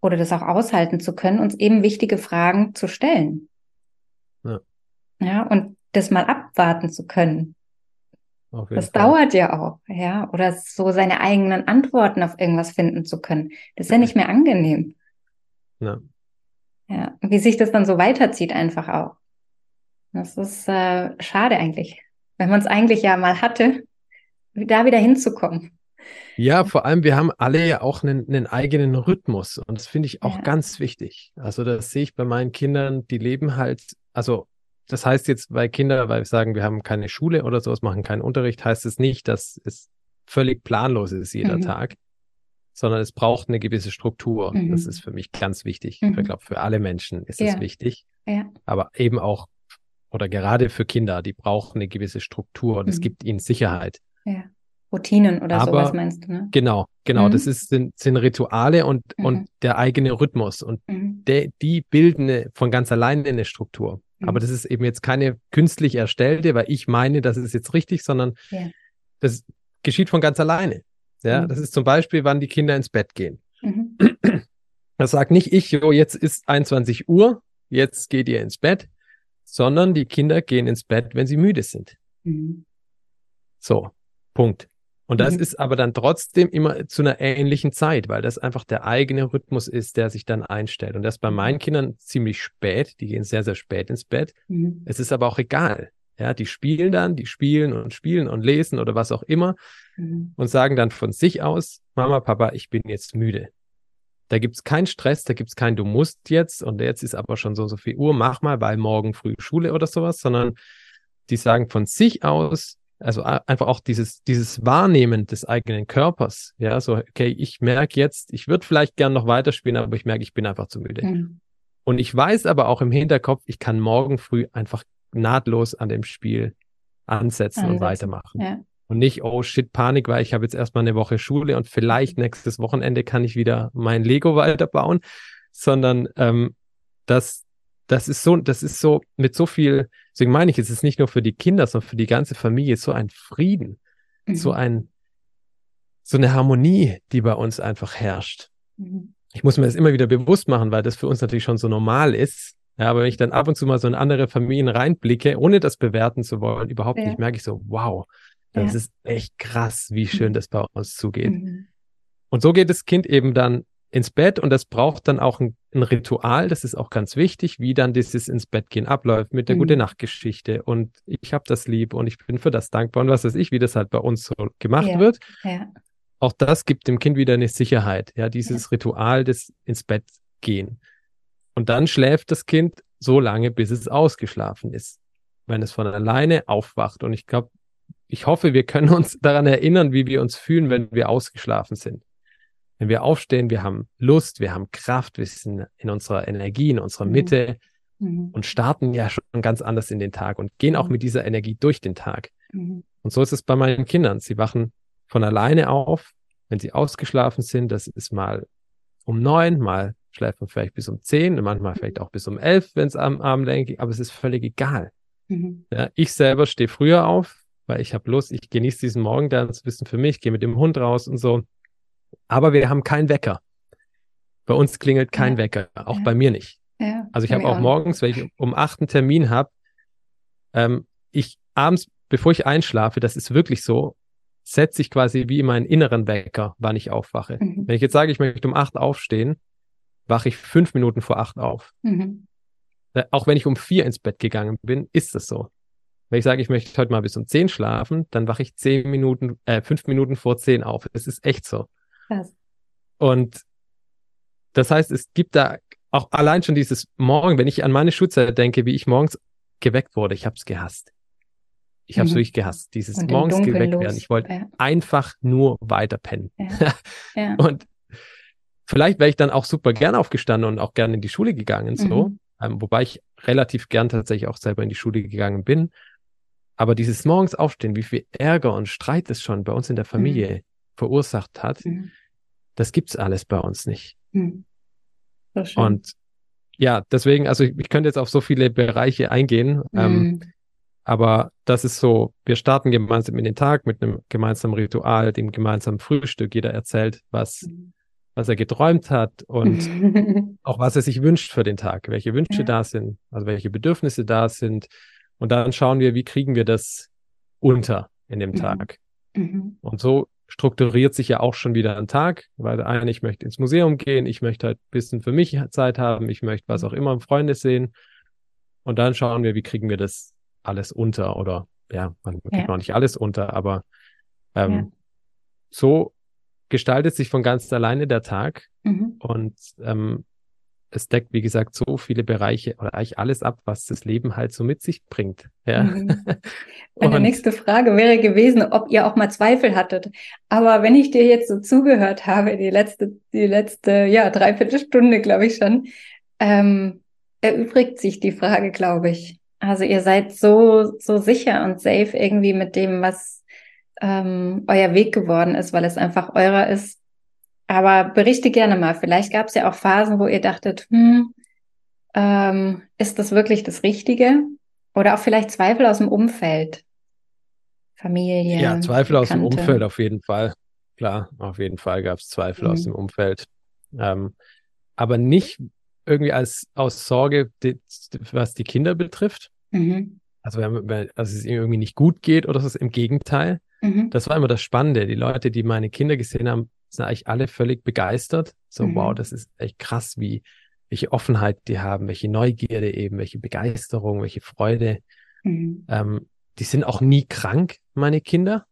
oder das auch aushalten zu können, uns eben wichtige Fragen zu stellen. Ja. Ja, und das mal abwarten zu können. Das Fall. dauert ja auch, ja. Oder so seine eigenen Antworten auf irgendwas finden zu können. Das ist ja nicht mehr angenehm. Ja. Ja. Wie sich das dann so weiterzieht einfach auch. Das ist äh, schade eigentlich. Wenn man es eigentlich ja mal hatte, da wieder hinzukommen. Ja, vor allem, wir haben alle ja auch einen, einen eigenen Rhythmus und das finde ich auch Ja. ganz wichtig. Also das sehe ich bei meinen Kindern, die leben halt, also das heißt jetzt bei Kindern, weil wir sagen, wir haben keine Schule oder sowas, machen keinen Unterricht, heißt es nicht, dass es völlig planlos ist jeder Mhm. Tag, sondern es braucht eine gewisse Struktur. Mhm. Das ist für mich ganz wichtig. Mhm. Ich glaube, für alle Menschen ist es Ja. wichtig, Ja. aber eben auch oder gerade für Kinder, die brauchen eine gewisse Struktur und es Mhm. gibt ihnen Sicherheit. Ja. Routinen oder Aber- sowas meinst du, ne? Genau, genau. Mhm. Das ist, sind, sind Rituale und, Mhm. und der eigene Rhythmus. Und Mhm. der, die bilden eine, von ganz alleine eine Struktur. Mhm. Aber das ist eben jetzt keine künstlich erstellte, weil ich meine, das ist jetzt richtig, sondern Ja. das geschieht von ganz alleine. Ja, Mhm. das ist zum Beispiel, wann die Kinder ins Bett gehen. Mhm. Das sagt nicht ich, jo, jetzt ist 21 Uhr, jetzt geht ihr ins Bett, sondern die Kinder gehen ins Bett, wenn sie müde sind. Mhm. So, Punkt. Und das Mhm. ist aber dann trotzdem immer zu einer ähnlichen Zeit, weil das einfach der eigene Rhythmus ist, der sich dann einstellt. Und das bei meinen Kindern ziemlich spät. Die gehen sehr, sehr spät ins Bett. Mhm. Es ist aber auch egal. Ja, die spielen dann, die spielen und spielen und lesen oder was auch immer Mhm. und sagen dann von sich aus, Mama, Papa, ich bin jetzt müde. Da gibt's keinen Stress, da gibt's kein, du musst jetzt und jetzt ist aber schon so und so viel Uhr, mach mal, weil morgen früh Schule oder sowas, sondern die sagen von sich aus, also einfach auch dieses, dieses Wahrnehmen des eigenen Körpers. Ja, so, okay, ich merke jetzt, ich würde vielleicht gern noch weiterspielen, aber ich merke, ich bin einfach zu müde. Mhm. Und ich weiß aber auch im Hinterkopf, ich kann morgen früh einfach nahtlos an dem Spiel ansetzen, ansetzen. und weitermachen. Ja. Und nicht, oh shit, Panik, weil ich habe jetzt erstmal eine Woche Schule und vielleicht mhm. nächstes Wochenende kann ich wieder mein Lego weiterbauen, sondern ähm, das, das ist so, das ist so mit so viel, deswegen meine ich, es ist nicht nur für die Kinder, sondern für die ganze Familie so ein Frieden, mhm. so ein, so eine Harmonie, die bei uns einfach herrscht. Mhm. Ich muss mir das immer wieder bewusst machen, weil das für uns natürlich schon so normal ist. Ja, aber wenn ich dann ab und zu mal so in andere Familien reinblicke, ohne das bewerten zu wollen, überhaupt ja. nicht, merke ich so, wow, das ja. ist echt krass, wie schön mhm. das bei uns zugeht. Mhm. Und so geht das Kind eben dann ins Bett und das braucht dann auch ein, ein, Ritual, das ist auch ganz wichtig, wie dann dieses ins Bett gehen abläuft mit der mhm. gute Nachtgeschichte und ich habe das lieb und ich bin für das dankbar und was weiß ich, wie das halt bei uns so gemacht ja. wird. Ja. Auch das gibt dem Kind wieder eine Sicherheit, ja, dieses ja. Ritual des ins Bett gehen. Und dann schläft das Kind so lange, bis es ausgeschlafen ist, wenn es von alleine aufwacht. Und ich glaube, ich hoffe, wir können uns daran erinnern, wie wir uns fühlen, wenn wir ausgeschlafen sind. Wenn wir aufstehen, wir haben Lust, wir haben Kraft, wir sind in unserer Energie, in unserer mhm. Mitte mhm. und starten ja schon ganz anders in den Tag und gehen auch mhm. mit dieser Energie durch den Tag. Mhm. Und so ist es bei meinen Kindern. Sie wachen von alleine auf, wenn sie ausgeschlafen sind. Das ist mal um neun, mal schläft man vielleicht bis um zehn und manchmal vielleicht auch bis um elf, wenn es am Abend denke, aber es ist völlig egal. Mhm. Ja, ich selber stehe früher auf, weil ich habe Lust, ich genieße diesen Morgen dann, das Wissen für mich, gehe mit dem Hund raus und so. Aber wir haben keinen Wecker. Bei uns klingelt kein ja. Wecker, auch ja. bei mir nicht. Ja, also ich habe auch, auch morgens, wenn ich um acht einen Termin habe, ähm, ich abends, bevor ich einschlafe, das ist wirklich so, setze ich quasi wie in meinen inneren Wecker, wann ich aufwache. Mhm. Wenn ich jetzt sage, ich möchte um acht aufstehen, wache ich fünf Minuten vor acht auf. Mhm. Äh, auch wenn ich um vier ins Bett gegangen bin, ist es so. Wenn ich sage, ich möchte heute mal bis um zehn schlafen, dann wache ich zehn Minuten, äh, fünf Minuten vor zehn auf. Es ist echt so. Krass. Und das heißt, es gibt da auch allein schon dieses Morgen, wenn ich an meine Schulzeit denke, wie ich morgens geweckt wurde, ich habe es gehasst. Ich habe es mhm. wirklich gehasst, dieses morgens geweckt los. werden. Ich wollte ja. einfach nur weiter pennen. Ja. ja. Und vielleicht wäre ich dann auch super gern aufgestanden und auch gern in die Schule gegangen, so. Mhm. Ähm, wobei ich relativ gern tatsächlich auch selber in die Schule gegangen bin. Aber dieses morgens aufstehen, wie viel Ärger und Streit es schon bei uns in der Familie mhm. verursacht hat, mhm. Das gibt's alles bei uns nicht. Mhm. Und ja, deswegen, also ich, ich, könnte jetzt auf so viele Bereiche eingehen, ähm, mhm. aber das ist so, wir starten gemeinsam in den Tag mit einem gemeinsamen Ritual, dem gemeinsamen Frühstück. Jeder erzählt, was, mhm. was er geträumt hat und auch was er sich wünscht für den Tag, welche Wünsche ja. da sind, also welche Bedürfnisse da sind, und dann schauen wir, wie kriegen wir das unter in dem mhm. Tag. Mhm. Und so strukturiert sich ja auch schon wieder ein Tag, weil der eine, ich möchte ins Museum gehen, ich möchte halt ein bisschen für mich Zeit haben, ich möchte was auch immer im Freunde sehen. Und dann schauen wir, wie kriegen wir das alles unter oder ja, man kriegt ja. noch nicht alles unter, aber ähm, ja. so gestaltet sich von ganz alleine der Tag mhm. und ähm, es deckt, wie gesagt, so viele Bereiche oder eigentlich alles ab, was das Leben halt so mit sich bringt. Ja. Mhm. Meine nächste Frage wäre gewesen, ob ihr auch mal Zweifel hattet. Aber wenn ich dir jetzt so zugehört habe, die letzte, die letzte, ja, dreiviertel Stunde, glaube ich schon, ähm, erübrigt sich die Frage, glaube ich. Also ihr seid so, so sicher und safe irgendwie mit dem, was ähm, euer Weg geworden ist, weil es einfach eurer ist aber berichte gerne mal. Vielleicht gab es ja auch Phasen, wo ihr dachtet, hm, ähm, ist das wirklich das Richtige? Oder auch vielleicht Zweifel aus dem Umfeld. Familie. Ja, Zweifel Bekannte. aus dem Umfeld auf jeden Fall. Klar, auf jeden Fall gab es Zweifel mhm. aus dem Umfeld. Ähm, aber nicht irgendwie als aus Sorge, die, was die Kinder betrifft. Mhm. Also, wenn, wenn, also es irgendwie nicht gut geht oder so, im Gegenteil. Mhm. Das war immer das Spannende. Die Leute, die meine Kinder gesehen haben, sind eigentlich alle völlig begeistert. So, mhm. wow, das ist echt krass, wie, welche Offenheit die haben, welche Neugierde eben, welche Begeisterung, welche Freude. Mhm. Ähm, die sind auch nie krank, meine Kinder.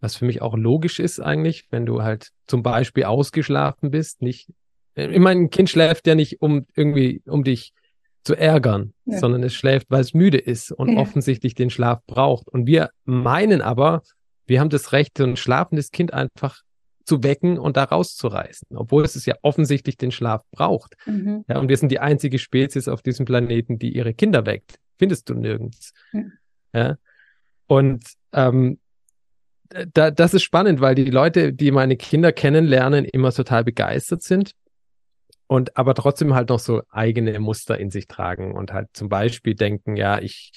Was für mich auch logisch ist eigentlich, wenn du halt zum Beispiel ausgeschlafen bist, nicht, äh, ich meine, ein Kind schläft ja nicht, um irgendwie, um dich zu ärgern, Ja. sondern es schläft, weil es müde ist und Ja. offensichtlich den Schlaf braucht. Und wir meinen aber, wir haben das Recht, so ein schlafendes Kind einfach zu wecken und da rauszureißen, obwohl es ja offensichtlich den Schlaf braucht. Mhm. Ja, und wir sind die einzige Spezies auf diesem Planeten, die ihre Kinder weckt. Findest du nirgends. Ja. Ja. Und ähm, da, das ist spannend, weil die Leute, die meine Kinder kennenlernen, immer total begeistert sind und aber trotzdem halt noch so eigene Muster in sich tragen und halt zum Beispiel denken, ja, ich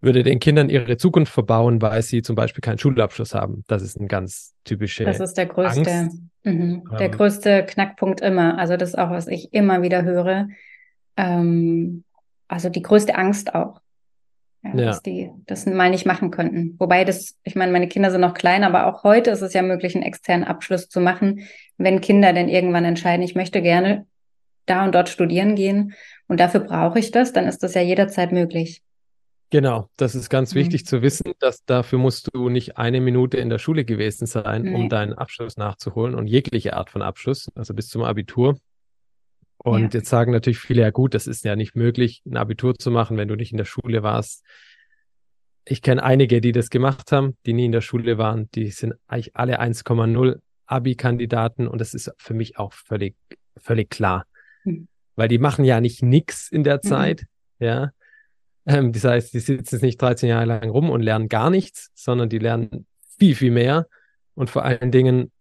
würde den Kindern ihre Zukunft verbauen, weil sie zum Beispiel keinen Schulabschluss haben. Das ist ein ganz typische Das ist der größte, mhm, der Ähm, größte Knackpunkt immer. Also das ist auch, was ich immer wieder höre. Ähm, also die größte Angst auch. Ja, Ja. dass die das mal nicht machen könnten. Wobei das, ich meine, meine Kinder sind noch klein, aber auch heute ist es ja möglich, einen externen Abschluss zu machen, wenn Kinder denn irgendwann entscheiden, ich möchte gerne da und dort studieren gehen und dafür brauche ich das, dann ist das ja jederzeit möglich. Genau, das ist ganz Mhm. wichtig zu wissen, dass dafür musst du nicht eine Minute in der Schule gewesen sein, Nee. um deinen Abschluss nachzuholen und jegliche Art von Abschluss, also bis zum Abitur. Und Ja. jetzt sagen natürlich viele, ja gut, das ist ja nicht möglich, ein Abitur zu machen, wenn du nicht in der Schule warst. Ich kenne einige, die das gemacht haben, die nie in der Schule waren. Die sind eigentlich alle 1,0 Abi-Kandidaten und das ist für mich auch völlig, völlig klar. Mhm. Weil die machen ja nicht nix in der Mhm. Zeit, ja. Ähm, das heißt, die sitzen jetzt nicht 13 Jahre lang rum und lernen gar nichts, sondern die lernen viel, viel mehr. Und vor allen Dingen,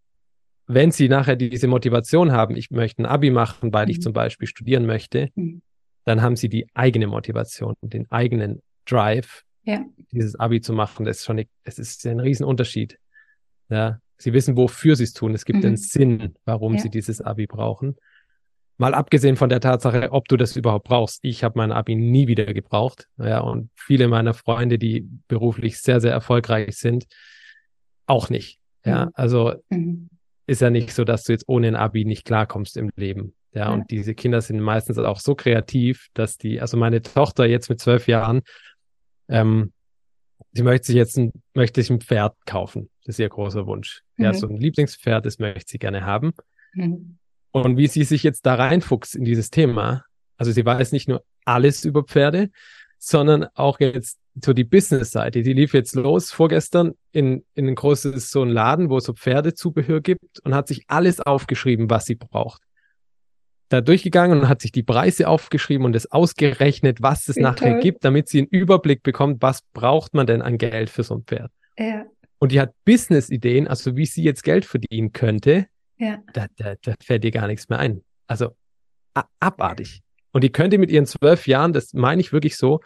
wenn sie nachher diese Motivation haben, ich möchte ein Abi machen, weil ich Mhm. zum Beispiel studieren möchte, Mhm. dann haben sie die eigene Motivation, den eigenen Drive, Ja. dieses Abi zu machen. Das ist schon, eine- es ist ein Riesenunterschied. Ja, sie wissen, wofür sie es tun. Es gibt Mhm. einen Sinn, warum Ja. sie dieses Abi brauchen. Mal abgesehen von der Tatsache, ob du das überhaupt brauchst. Ich habe mein Abi nie wieder gebraucht. Ja, und viele meiner Freunde, die beruflich sehr, sehr erfolgreich sind, auch nicht. Ja, Mhm. also Mhm. ist ja nicht so, dass du jetzt ohne ein Abi nicht klarkommst im Leben. Ja, Ja. und diese Kinder sind meistens auch so kreativ, dass die, also meine Tochter jetzt mit zwölf Jahren, ähm, sie möchte sich jetzt ein, möchte sich ein Pferd kaufen. Das ist ihr großer Wunsch. Ja, Mhm. so ein Lieblingspferd, das möchte sie gerne haben. Mhm. Und wie sie sich jetzt da reinfuchst in dieses Thema, also sie weiß nicht nur alles über Pferde, sondern auch jetzt so die Business-Seite. Die lief jetzt los vorgestern in, in ein großes so ein Laden, wo es so Pferdezubehör gibt und hat sich alles aufgeschrieben, was sie braucht. Da durchgegangen und hat sich die Preise aufgeschrieben und es ausgerechnet, was es Wie nachher toll. gibt, damit sie einen Überblick bekommt, was braucht man denn an Geld für so ein Pferd. Ja. Und die hat Business-Ideen, also wie sie jetzt Geld verdienen könnte, Ja. da, da, da fällt dir gar nichts mehr ein. Also abartig. Und die könnte mit ihren zwölf Jahren, das meine ich wirklich so,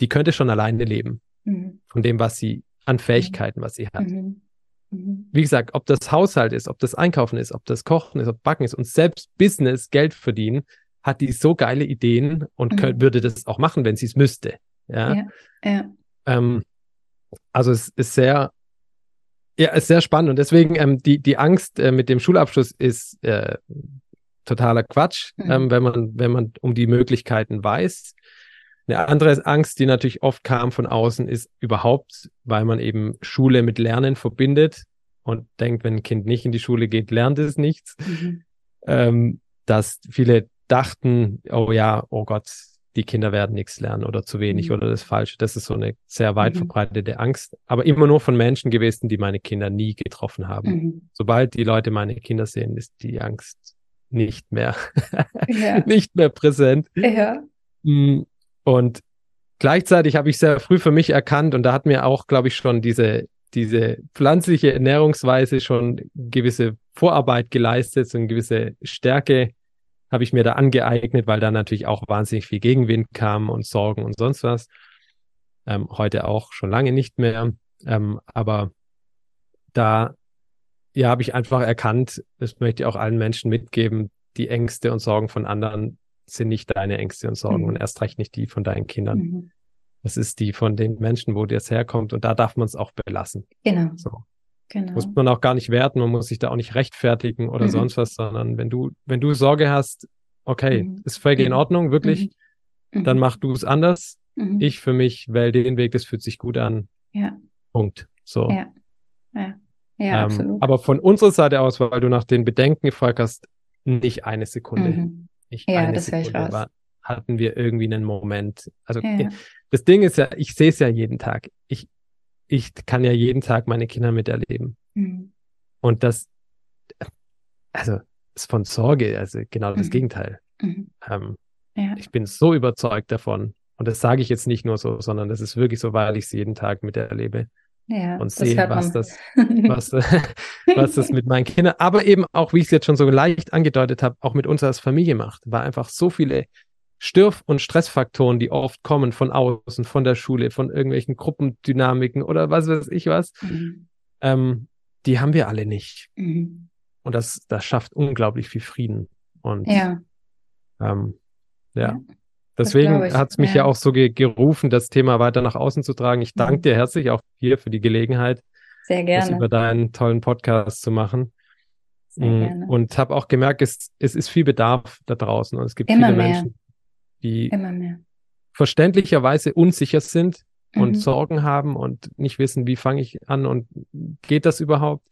die könnte schon alleine leben Mhm. von dem, was sie an Fähigkeiten, was sie hat. Mhm. Mhm. Wie gesagt, ob das Haushalt ist, ob das Einkaufen ist, ob das Kochen ist, ob Backen ist und selbst Business, Geld verdienen, hat die so geile Ideen und Mhm. könnt, würde das auch machen, wenn sie es müsste. Ja. Ja. Ja. Ähm, also es ist sehr, ja, ist sehr spannend und deswegen ähm, die, die Angst äh, mit dem Schulabschluss ist äh, totaler Quatsch, Mhm. ähm, wenn man, wenn man um die Möglichkeiten weiß. Eine andere Angst, die natürlich oft kam von außen, ist überhaupt, weil man eben Schule mit Lernen verbindet und denkt, wenn ein Kind nicht in die Schule geht, lernt es nichts, Mhm. ähm, dass viele dachten, oh ja, oh Gott, die Kinder werden nichts lernen oder zu wenig Mhm. oder das Falsche. Das ist so eine sehr weit Mhm. verbreitete Angst, aber immer nur von Menschen gewesen, die meine Kinder nie getroffen haben. Mhm. Sobald die Leute meine Kinder sehen, ist die Angst nicht mehr, Ja. nicht mehr präsent. Ja. Mm, Und gleichzeitig habe ich sehr früh für mich erkannt, und da hat mir auch, glaube ich, schon diese, diese pflanzliche Ernährungsweise schon gewisse Vorarbeit geleistet, so eine gewisse Stärke habe ich mir da angeeignet, weil da natürlich auch wahnsinnig viel Gegenwind kam und Sorgen und sonst was. Ähm, heute auch schon lange nicht mehr. Ähm, aber da ja, habe ich einfach erkannt, das möchte ich auch allen Menschen mitgeben, die Ängste und Sorgen von anderen sind nicht deine Ängste und Sorgen Mhm. und erst recht nicht die von deinen Kindern. Mhm. Das ist die von den Menschen, wo das herkommt und da darf man es auch belassen. Genau. So. Genau. Muss man auch gar nicht werten, man muss sich da auch nicht rechtfertigen oder Mhm. sonst was, sondern wenn du, wenn du Sorge hast, okay, Mhm. ist völlig in Mhm. Ordnung, wirklich, Mhm. dann mach du es anders. Mhm. Ich für mich wähle den Weg, das fühlt sich gut an. Ja. Punkt. So. Ja. Ja. Ja, ähm, absolut. aber von unserer Seite aus, weil du nach den Bedenken gefragt hast, nicht eine Sekunde. Mhm. Nicht Ja, eine das höre ich Sekunde raus. hatten wir irgendwie einen Moment. Also ja. das Ding ist ja, ich sehe es ja jeden Tag. Ich, ich kann ja jeden Tag meine Kinder miterleben. Mhm. Und das, also ist von Sorge, also genau das mhm. Gegenteil. Mhm. Ähm, ja. Ich bin so überzeugt davon. Und das sage ich jetzt nicht nur so, sondern das ist wirklich so, weil ich es jeden Tag miterlebe. Ja, und sehe, was das, was, was das mit meinen Kindern, aber eben auch, wie ich es jetzt schon so leicht angedeutet habe, auch mit uns als Familie macht, weil einfach so viele Störf- und Stressfaktoren, die oft kommen von außen, von der Schule, von irgendwelchen Gruppendynamiken oder was weiß ich was, mhm. ähm, die haben wir alle nicht. Mhm. Und das, das schafft unglaublich viel Frieden. Und ja. Ähm, ja. ja. Deswegen hat es mich ja. ja. auch so ge gerufen, das Thema weiter nach außen zu tragen. Ich danke mhm. dir herzlich auch hier für die Gelegenheit, Sehr gerne. das über deinen tollen Podcast zu machen. Mm. Und habe auch gemerkt, es, es ist viel Bedarf da draußen und es gibt Immer viele mehr. Menschen, die verständlicherweise unsicher sind mhm. und Sorgen haben und nicht wissen, wie fange ich an und geht das überhaupt?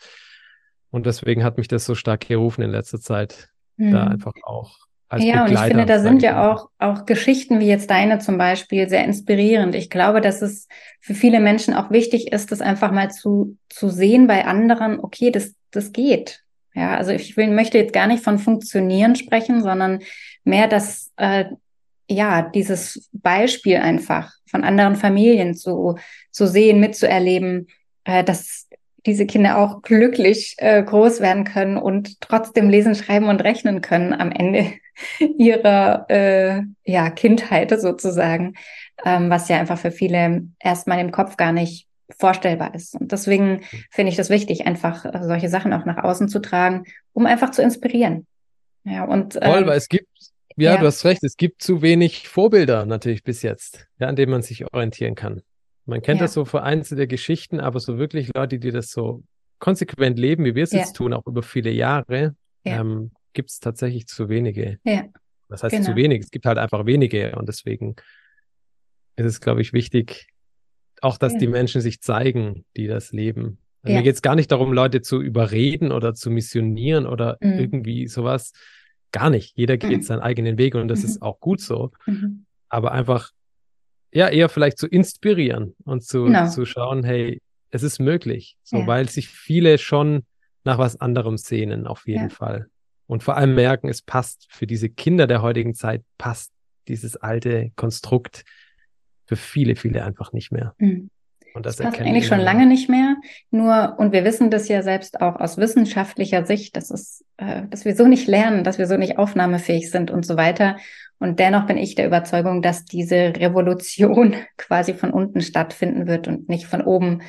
Und deswegen hat mich das so stark gerufen in letzter Zeit, mhm. da einfach auch als ja, Begleiter, und ich finde, da sind ja auch, auch Geschichten wie jetzt deine zum Beispiel sehr inspirierend. Ich glaube, dass es für viele Menschen auch wichtig ist, das einfach mal zu, zu sehen bei anderen, okay, das, das geht. Ja, also ich will, möchte jetzt gar nicht von Funktionieren sprechen, sondern mehr, dass äh, ja, dieses Beispiel einfach von anderen Familien zu, zu sehen, mitzuerleben, äh, dass diese Kinder auch glücklich äh, groß werden können und trotzdem lesen, schreiben und rechnen können am Ende ihrer äh, ja, Kindheit sozusagen, ähm, was ja einfach für viele erstmal im Kopf gar nicht vorstellbar ist. Und deswegen finde ich das wichtig, einfach äh, solche Sachen auch nach außen zu tragen, um einfach zu inspirieren. Ja, und, ähm, Voll, weil es gibt ja, ja, du hast recht. Es gibt zu wenig Vorbilder natürlich bis jetzt, ja, an denen man sich orientieren kann. Man kennt ja. das so vereinzelte Geschichten, aber so wirklich Leute, die das so konsequent leben, wie wir es jetzt tun, auch über viele Jahre, ähm, gibt es tatsächlich zu wenige. Ja. Das heißt genau. zu wenig. Es gibt halt einfach wenige und deswegen ist es, glaube ich, wichtig, auch, dass die Menschen sich zeigen, die das leben. Also Mir geht es gar nicht darum, Leute zu überreden oder zu missionieren oder mhm. irgendwie sowas, Gar nicht. Jeder geht mhm. seinen eigenen Weg und das mhm. ist auch gut so. Mhm. Aber einfach, ja, eher vielleicht zu inspirieren und zu, genau. zu schauen, hey, es ist möglich. So, ja. weil sich viele schon nach was anderem sehnen, auf jeden ja. Fall. Und vor allem merken, es passt für diese Kinder der heutigen Zeit, passt dieses alte Konstrukt für viele, viele einfach nicht mehr. Mhm. Und das, das passt eigentlich schon lange nicht mehr. Nur, und wir wissen das ja selbst auch aus wissenschaftlicher Sicht, dass es, äh, dass wir so nicht lernen, dass wir so nicht aufnahmefähig sind und so weiter. Und dennoch bin ich der Überzeugung, dass diese Revolution quasi von unten stattfinden wird und nicht von oben,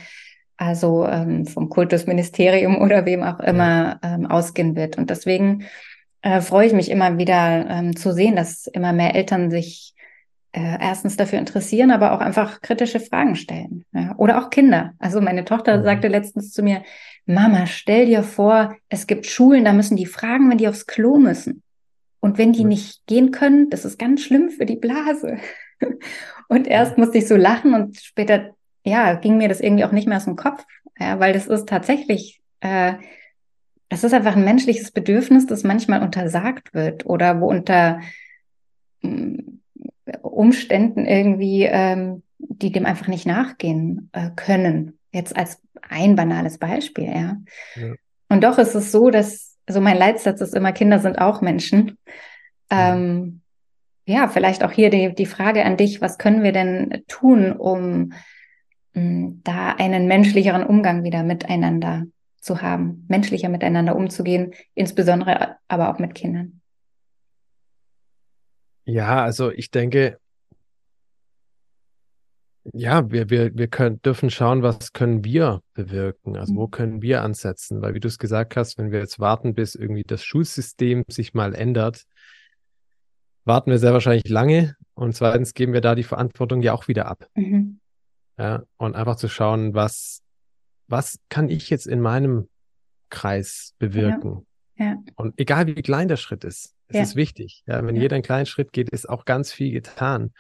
also ähm, vom Kultusministerium oder wem auch immer ähm, ausgehen wird. Und deswegen äh, freue ich mich immer wieder ähm, zu sehen, dass immer mehr Eltern sich äh, erstens dafür interessieren, aber auch einfach kritische Fragen stellen. Ja? Oder auch Kinder. Also meine Tochter mhm. sagte letztens zu mir, Mama, stell dir vor, es gibt Schulen, da müssen die fragen, wenn die aufs Klo müssen. Und wenn die mhm. nicht gehen können, das ist ganz schlimm für die Blase. und erst musste ich so lachen und später, ja, ging mir das irgendwie auch nicht mehr aus dem Kopf, ja, weil das ist tatsächlich, äh, das ist einfach ein menschliches Bedürfnis, das manchmal untersagt wird oder wo unter mh, hm, Umständen irgendwie, ähm, die dem einfach nicht nachgehen äh, können. Jetzt als ein banales Beispiel, ja. ja. Und doch ist es so, dass, also mein Leitsatz ist immer, Kinder sind auch Menschen. Ähm, ja, vielleicht auch hier die, die Frage an dich, was können wir denn tun, um mh, hm, da einen menschlicheren Umgang wieder miteinander zu haben, menschlicher miteinander umzugehen, insbesondere aber auch mit Kindern? Ja, also ich denke, ja, wir, wir, wir können, dürfen schauen, was können wir bewirken? Also wo mhm. können wir ansetzen? Weil wie du es gesagt hast, wenn wir jetzt warten, bis irgendwie das Schulsystem sich mal ändert, warten wir sehr wahrscheinlich lange und zweitens geben wir da die Verantwortung ja auch wieder ab. Mhm. Ja, und einfach zu schauen, was, was kann ich jetzt in meinem Kreis bewirken? Ja. Und egal wie klein der Schritt ist. Es ja. ist wichtig. Ja, wenn ja. jeder einen kleinen Schritt geht, ist auch ganz viel getan.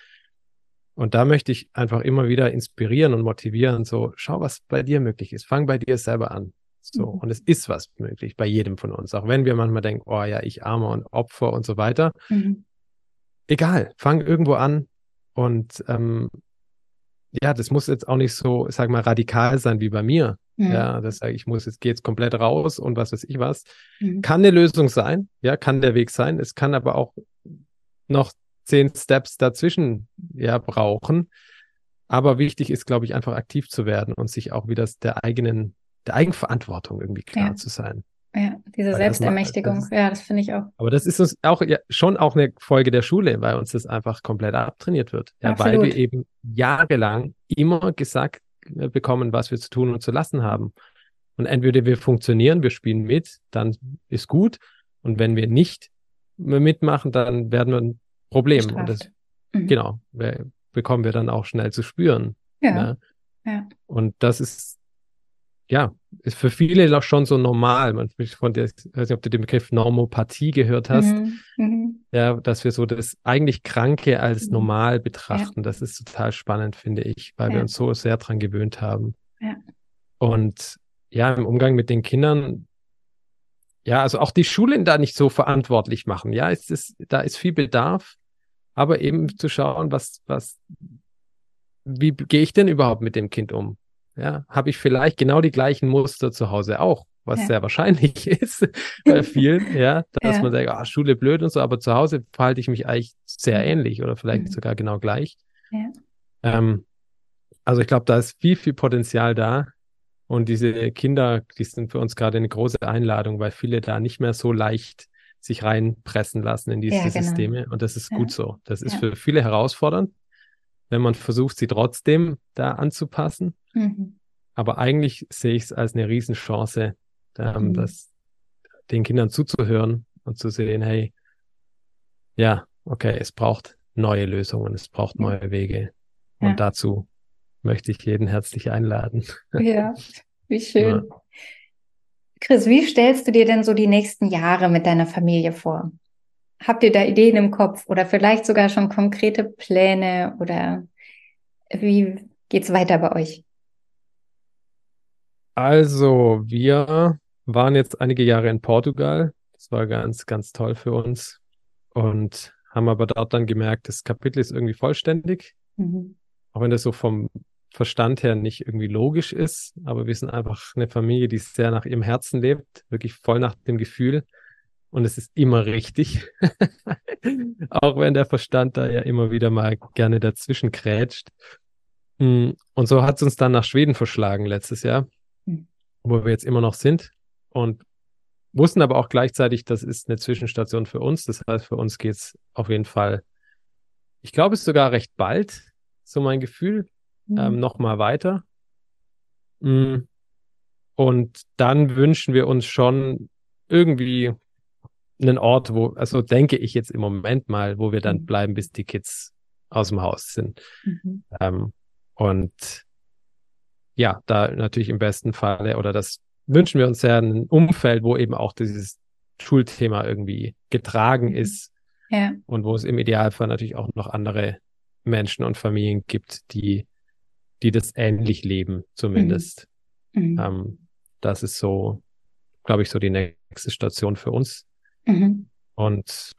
Und da möchte ich einfach immer wieder inspirieren und motivieren. So, schau, was bei dir möglich ist. Fang bei dir selber an. So. Mhm. Und es ist was möglich bei jedem von uns. Auch wenn wir manchmal denken, oh ja, ich armer und Opfer und so weiter. Mhm. egal, fang irgendwo an und ähm, ja, das muss jetzt auch nicht so, sag mal, radikal sein wie bei mir. Mhm. Ja, das sage ich muss jetzt gehe jetzt komplett raus und was weiß ich was. Mhm. Kann eine Lösung sein, ja, kann der Weg sein. Es kann aber auch noch zehn Steps dazwischen ja brauchen. Aber wichtig ist, glaube ich, einfach aktiv zu werden und sich auch wieder der eigenen, der Eigenverantwortung irgendwie klar ja. zu sein. Ja, diese weil Selbstermächtigung, das, ja, das finde ich auch. Aber das ist uns auch ja, schon auch eine Folge der Schule, weil uns das einfach komplett abtrainiert wird. Ja, weil wir eben jahrelang immer gesagt bekommen, was wir zu tun und zu lassen haben. Und entweder wir funktionieren, wir spielen mit, dann ist gut. Und wenn wir nicht mitmachen, dann werden wir ein Problem. Und das, mhm. genau, bekommen wir dann auch schnell zu spüren. Ja. Ne? ja. Und das ist ja, ist für viele auch schon so normal. Man von der, ich weiß nicht, ob du den Begriff Normopathie gehört hast. Mhm, mhm. Ja, dass wir so das eigentlich Kranke als mhm. normal betrachten. Ja. Das ist total spannend, finde ich, weil ja. wir uns so sehr dran gewöhnt haben. Ja. Und ja, im Umgang mit den Kindern, ja, also auch die Schulen da nicht so verantwortlich machen. Ja, es ist, da ist viel Bedarf, aber eben zu schauen, was, was, wie gehe ich denn überhaupt mit dem Kind um? Ja, habe ich vielleicht genau die gleichen Muster zu Hause auch, was ja. sehr wahrscheinlich ist bei vielen, ja, dass ja. man sagt, ah, Schule blöd und so, aber zu Hause verhalte ich mich eigentlich sehr ähnlich oder vielleicht mhm. sogar genau gleich. Ja. Ähm, also ich glaube, da ist viel, viel Potenzial da. Und diese Kinder, die sind für uns gerade eine große Einladung, weil viele da nicht mehr so leicht sich reinpressen lassen in diese ja, genau. Systeme. Und das ist gut so. Das ist für viele herausfordernd wenn man versucht, sie trotzdem da anzupassen. Mhm. Aber eigentlich sehe ich es als eine Riesenchance, ähm, mhm. das, den Kindern zuzuhören und zu sehen, hey, ja, okay, es braucht neue Lösungen, es braucht neue Wege. Und ja. dazu möchte ich jeden herzlich einladen. Ja, wie schön. Ja. Chris, wie stellst du dir denn so die nächsten Jahre mit deiner Familie vor? Habt ihr da Ideen im Kopf oder vielleicht sogar schon konkrete Pläne oder wie geht's weiter bei euch? Also, wir waren jetzt einige Jahre in Portugal. Das war ganz, ganz toll für uns und haben aber dort dann gemerkt, das Kapitel ist irgendwie vollständig. Mhm. Auch wenn das so vom Verstand her nicht irgendwie logisch ist, aber wir sind einfach eine Familie, die sehr nach ihrem Herzen lebt, wirklich voll nach dem Gefühl und es ist immer richtig. Auch wenn der Verstand da ja immer wieder mal gerne dazwischen krätscht. Mm, und so hat es uns dann nach Schweden verschlagen letztes Jahr. Wo wir jetzt immer noch sind. Und wussten aber auch gleichzeitig, das ist eine Zwischenstation für uns. Das heißt, für uns geht es auf jeden Fall, ich glaube, es sogar recht bald, so mein Gefühl, mhm. ähm, nochmal weiter. Mm. Und dann wünschen wir uns schon irgendwie einen Ort, wo, also denke ich jetzt im Moment mal, wo wir dann mhm. bleiben, bis die Kids aus dem Haus sind. Mhm. Ähm, und ja, da natürlich im besten Falle, oder das wünschen wir uns ja ein Umfeld, wo eben auch dieses Schulthema irgendwie getragen mhm. ist. Ja. Und wo es im Idealfall natürlich auch noch andere Menschen und Familien gibt, die, die das ähnlich leben, zumindest. Mhm. Mhm. Ähm, das ist so, glaube ich, so die nächste Station für uns. Mhm. Und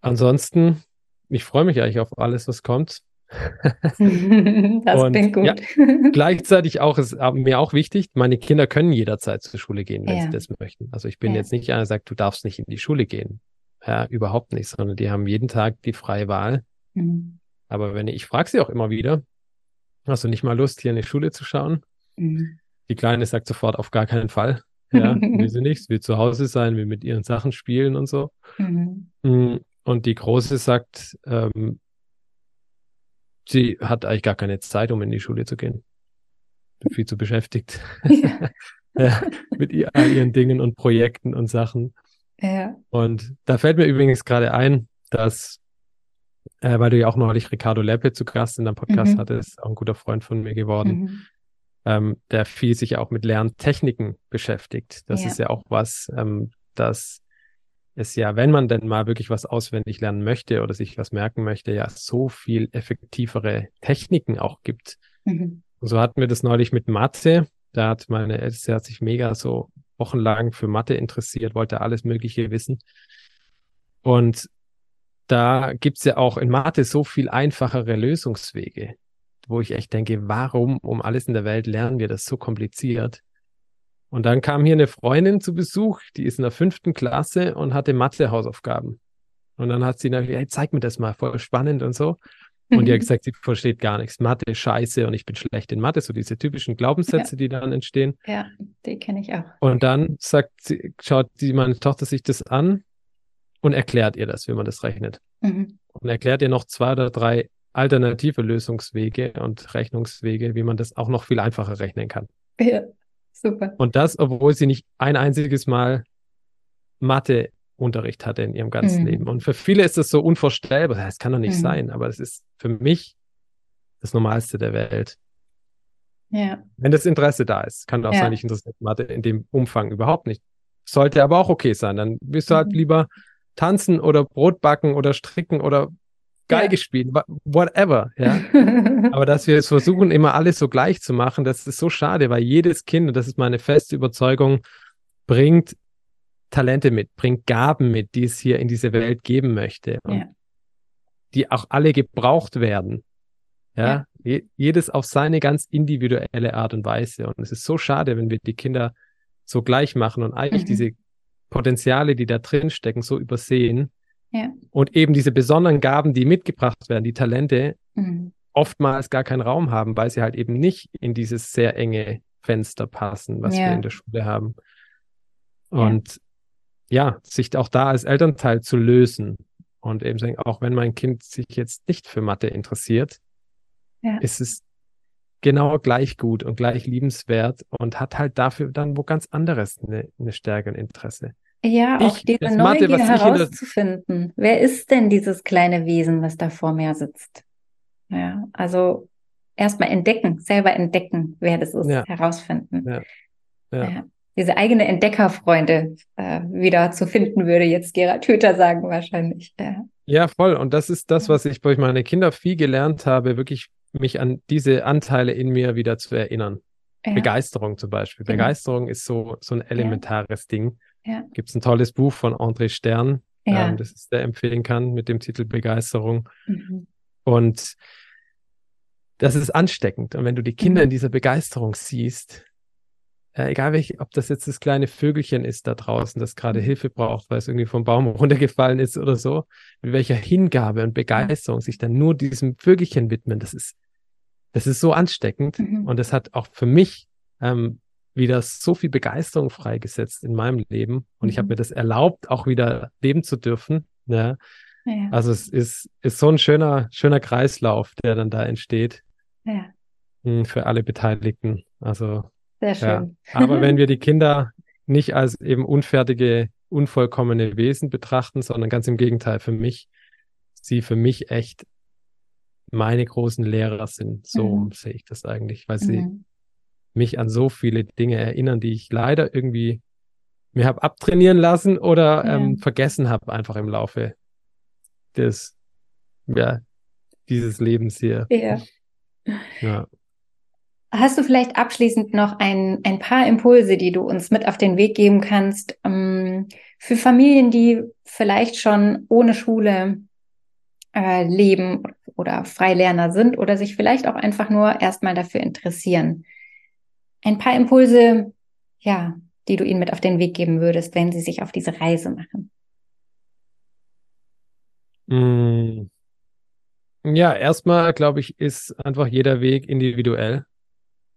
ansonsten, ich freue mich eigentlich auf alles, was kommt. das und, klingt gut. Ja, gleichzeitig auch ist mir auch wichtig, meine Kinder können jederzeit zur Schule gehen, wenn ja. sie das möchten. Also ich bin ja. jetzt nicht einer, der sagt, du darfst nicht in die Schule gehen. Ja, überhaupt nicht, sondern die haben jeden Tag die freie Wahl. Mhm. Aber wenn ich, ich frage sie auch immer wieder, hast du nicht mal Lust, hier in die Schule zu schauen? Mhm. Die Kleine sagt sofort auf gar keinen Fall. Ja, will sie nicht, will zu Hause sein, will mit ihren Sachen spielen und so. Mhm. Mm, und die Große sagt, ähm, sie hat eigentlich gar keine Zeit, um in die Schule zu gehen. Bin viel zu beschäftigt. Ja. ja, mit ihr, all ihren Dingen und Projekten und Sachen. Ja. Und da fällt mir übrigens gerade ein, dass, äh, weil du ja auch neulich Ricardo Leppe zu Gast in deinem Podcast mhm. hattest, auch ein guter Freund von mir geworden. Mhm ähm, der viel sich auch mit Lerntechniken beschäftigt. Das ja. ist ja auch was, ähm, das es ja, wenn man denn mal wirklich was auswendig lernen möchte oder sich was merken möchte, ja so viel effektivere Techniken auch gibt. Mhm. Und so hatten wir das neulich mit Mathe. Da hat meine Älteste hat sich mega so wochenlang für Mathe interessiert, wollte alles Mögliche wissen. Und da gibt es ja auch in Mathe so viel einfachere Lösungswege, wo ich echt denke, warum um alles in der Welt lernen wir das so kompliziert? Und dann kam hier eine Freundin zu Besuch, die ist in der fünften Klasse und hatte Mathe-Hausaufgaben. Und dann hat sie gesagt, hey, zeig mir das mal, voll spannend und so. Und die hat gesagt, sie versteht gar nichts. Mathe scheiße und ich bin schlecht in Mathe, so diese typischen Glaubenssätze, ja. die dann entstehen. Ja, die kenne ich auch. Und dann sagt sie, schaut die, meine Tochter sich das an und erklärt ihr das, wie man das rechnet. Mhm. Und erklärt ihr noch zwei oder drei alternative Lösungswege und Rechnungswege, wie man das auch noch viel einfacher rechnen kann. Ja, super. Und das, obwohl sie nicht ein einziges Mal Mathe Unterricht hatte in ihrem ganzen mhm. Leben. Und für viele ist das so unvorstellbar. Das kann doch nicht mhm. sein, aber es ist für mich das Normalste der Welt. Ja. Wenn das Interesse da ist, kann auch ja. sein, ich interessiert Mathe in dem Umfang überhaupt nicht. Sollte aber auch okay sein. Dann willst du halt mhm. lieber tanzen oder Brot backen oder stricken oder Geige ja. spielen, whatever, ja. aber dass wir es versuchen, immer alles so gleich zu machen, das ist so schade, weil jedes Kind, und das ist meine feste Überzeugung, bringt Talente mit, bringt Gaben mit, die es hier in diese Welt geben möchte. Und ja. die auch alle gebraucht werden. Ja, ja. jedes auf seine ganz individuelle Art und Weise. Und es ist so schade, wenn wir die Kinder so gleich machen und eigentlich mhm. diese Potenziale, die da drin stecken, so übersehen. Ja. Und eben diese besonderen Gaben, die mitgebracht werden, die Talente, mhm. oftmals gar keinen Raum haben, weil sie halt eben nicht in dieses sehr enge Fenster passen, was ja. wir in der Schule haben. Und ja, sich auch da als Elternteil zu lösen und eben sagen, auch wenn mein Kind sich jetzt nicht für Mathe interessiert, ja. ist es genau gleich gut und gleich liebenswert und hat halt dafür dann wo ganz anderes eine, eine Stärke und Interesse. Ja, auch diese Neugier Mathe, herauszufinden. Wer ist denn dieses kleine Wesen, was da vor mir sitzt? Ja, also erstmal entdecken, selber entdecken, wer das ist, ja. herausfinden. Ja. Ja. ja diese eigene Entdeckerfreunde äh, wieder zu finden, würde jetzt Gerhard Hüther sagen wahrscheinlich. Ja. ja, voll. Und das ist das, was ich durch meine Kinder viel gelernt habe, wirklich mich an diese Anteile in mir wieder zu erinnern. Ja. Begeisterung zum Beispiel. Genau. Begeisterung ist so, so ein elementares. Ding. Ja. Gibt es ein tolles Buch von André Stern, ja. ähm, das ich sehr empfehlen kann, mit dem Titel Begeisterung. Mhm. Und das ist ansteckend. Und wenn du die Kinder mhm. in dieser Begeisterung siehst, äh, egal welch, ob das jetzt das kleine Vögelchen ist da draußen, das gerade mhm. Hilfe braucht, weil es irgendwie vom Baum runtergefallen ist oder so, mit welcher Hingabe und Begeisterung sich dann nur diesem Vögelchen widmen, das ist, das ist so ansteckend mhm. und das hat auch für mich ähm, wieder so viel Begeisterung freigesetzt in meinem Leben und mhm. ich habe mir das erlaubt, auch wieder leben zu dürfen. Ja. ja. Also es ist, ist so ein schöner, schöner Kreislauf, der dann da entsteht. Ja. Hm, für alle Beteiligten. Also sehr schön. Ja, aber wenn wir die Kinder nicht als eben unfertige, unvollkommene Wesen betrachten, sondern ganz im Gegenteil, für mich, sie für mich echt meine großen Lehrer sind. So mhm. sehe ich das eigentlich, weil sie mhm. Mich an so viele Dinge erinnern, die ich leider irgendwie mir habe abtrainieren lassen oder ja. ähm, vergessen habe einfach im Laufe des, ja, dieses Lebens hier. Ja. ja. Hast du vielleicht abschließend noch ein, ein paar Impulse, die du uns mit auf den Weg geben kannst ähm, für Familien, die vielleicht schon ohne Schule äh, leben oder Freilerner sind oder sich vielleicht auch einfach nur erstmal dafür interessieren? Ein paar Impulse, ja, die du ihnen mit auf den Weg geben würdest, wenn sie sich auf diese Reise machen. Mm. Ja, erstmal glaube ich, ist einfach jeder Weg individuell.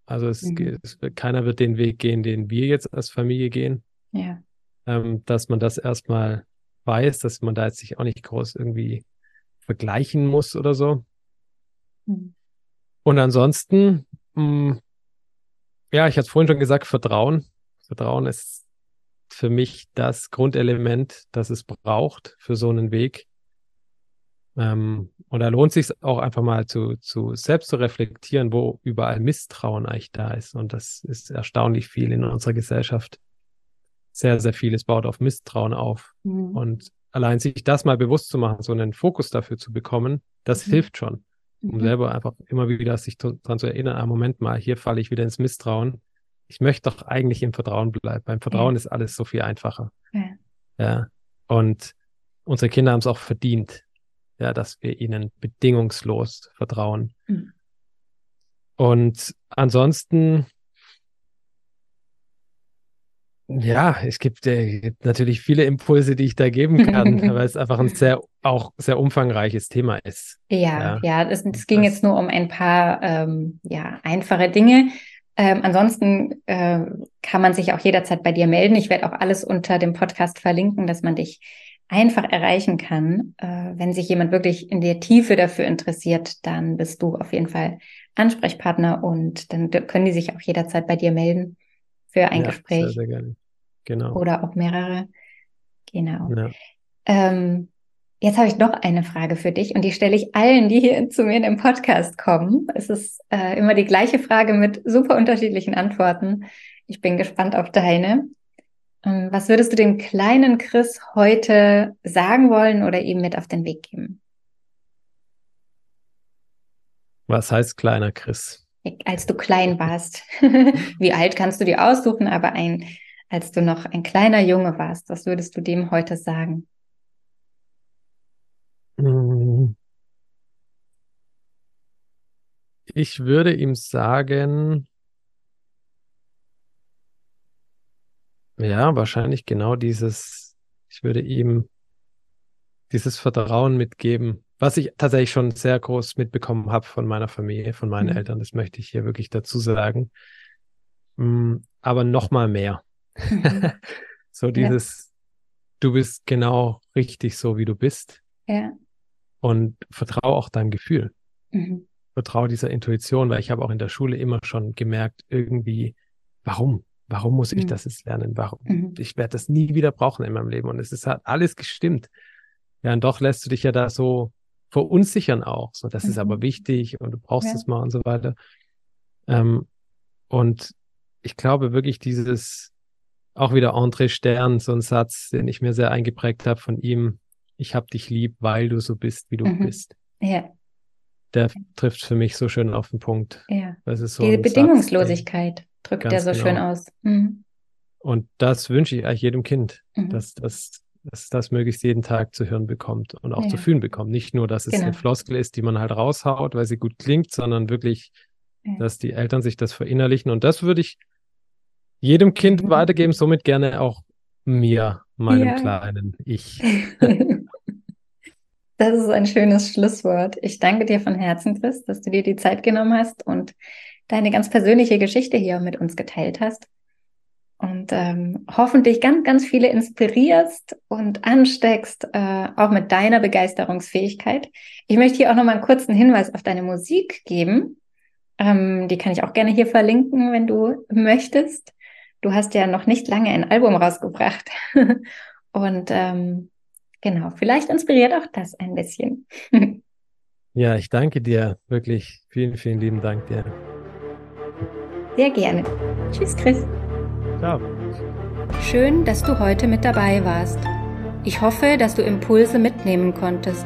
Also es, mhm. es, keiner wird den Weg gehen, den wir jetzt als Familie gehen. Ja. Ähm, dass man das erstmal weiß, dass man da jetzt sich auch nicht groß irgendwie vergleichen muss oder so. Mhm. Und ansonsten, mh, mm, ja, ich hatte vorhin schon gesagt, Vertrauen. Vertrauen ist für mich das Grundelement, das es braucht für so einen Weg. Ähm, und da lohnt sich auch einfach mal zu, zu selbst zu reflektieren, wo überall Misstrauen eigentlich da ist. Und das ist erstaunlich viel in unserer Gesellschaft. Sehr, sehr vieles baut auf Misstrauen auf. Mhm. Und allein sich das mal bewusst zu machen, so einen Fokus dafür zu bekommen, das mhm. hilft schon. Um mhm. selber einfach immer wieder sich daran zu erinnern, ah, Moment mal, hier falle ich wieder ins Misstrauen. Ich möchte doch eigentlich im Vertrauen bleiben. Beim Vertrauen ja. ist alles so viel einfacher. Ja. ja. Und unsere Kinder haben es auch verdient, ja, dass wir ihnen bedingungslos vertrauen. Mhm. Und ansonsten, ja, es gibt, äh, natürlich viele Impulse, die ich da geben kann, weil es einfach ein sehr, auch sehr umfangreiches Thema ist. Ja, ja, ja es, es ging jetzt nur um ein paar ähm, ja, einfache Dinge. Ähm, ansonsten äh, kann man sich auch jederzeit bei dir melden. Ich werde auch alles unter dem Podcast verlinken, dass man dich einfach erreichen kann. Äh, wenn sich jemand wirklich in der Tiefe dafür interessiert, dann bist du auf jeden Fall Ansprechpartner und dann können die sich auch jederzeit bei dir melden für ein ja, Gespräch. Sehr, sehr gerne. Genau. Oder auch mehrere. Genau. Ja. Ähm, jetzt habe ich noch eine Frage für dich und die stelle ich allen, die hier zu mir in den Podcast kommen. Es ist äh, immer die gleiche Frage mit super unterschiedlichen Antworten. Ich bin gespannt auf deine. Ähm, was würdest du dem kleinen Chris heute sagen wollen oder ihm mit auf den Weg geben? Was heißt kleiner Chris? Als du klein warst. Wie alt kannst du dir aussuchen, aber ein, als du noch ein kleiner Junge warst, was würdest du dem heute sagen? Hm. Ich würde ihm sagen, Ja, wahrscheinlich genau dieses, ich würde ihm dieses Vertrauen mitgeben, was ich tatsächlich schon sehr groß mitbekommen habe von meiner Familie, von meinen mhm. Eltern, das möchte ich hier wirklich dazu sagen. Mm, aber noch mal mehr. Mhm. so dieses, ja. du bist genau richtig so, wie du bist. Ja. Und vertraue auch deinem Gefühl. Mhm. Vertraue dieser Intuition, weil ich habe auch in der Schule immer schon gemerkt, irgendwie, warum? Warum muss ich mhm. das jetzt lernen? Warum? Mhm. Ich werde das nie wieder brauchen in meinem Leben. Und es ist halt alles gestimmt. Ja, und doch lässt du dich ja da so verunsichern auch. So, das ist aber mhm. wichtig und du brauchst ja. es mal und so weiter. Ähm, und ich glaube wirklich dieses, auch wieder André Stern, so ein Satz, den ich mir sehr eingeprägt habe von ihm. Ich hab dich lieb, weil du so bist, wie du mhm. bist. Ja. Der trifft für mich so schön auf den Punkt. Ja. Das ist so Diese Bedingungslosigkeit. Satz, drückt der so genau. schön aus. Mhm. Und das wünsche ich eigentlich jedem Kind, mhm. dass, dass, dass das möglichst jeden Tag zu hören bekommt und auch ja. zu fühlen bekommt. Nicht nur, dass es genau. eine Floskel ist, die man halt raushaut, weil sie gut klingt, sondern wirklich, ja. dass die Eltern sich das verinnerlichen. Und das würde ich jedem Kind mhm. weitergeben, somit gerne auch mir, meinem ja. kleinen Ich. Das ist ein schönes Schlusswort. Ich danke dir von Herzen, Chris, dass du dir die Zeit genommen hast und deine ganz persönliche Geschichte hier mit uns geteilt hast. Und ähm, hoffentlich ganz, ganz viele inspirierst und ansteckst, äh, auch mit deiner Begeisterungsfähigkeit. Ich möchte hier auch noch mal einen kurzen Hinweis auf deine Musik geben. Ähm, die kann ich auch gerne hier verlinken, wenn du möchtest. Du hast ja noch nicht lange ein Album rausgebracht. und ähm, genau, vielleicht inspiriert auch das ein bisschen. ja, ich danke dir wirklich. Vielen, vielen lieben Dank dir. Sehr gerne. Tschüss, Chris. Ciao. Schön, dass du heute mit dabei warst. Ich hoffe, dass du Impulse mitnehmen konntest.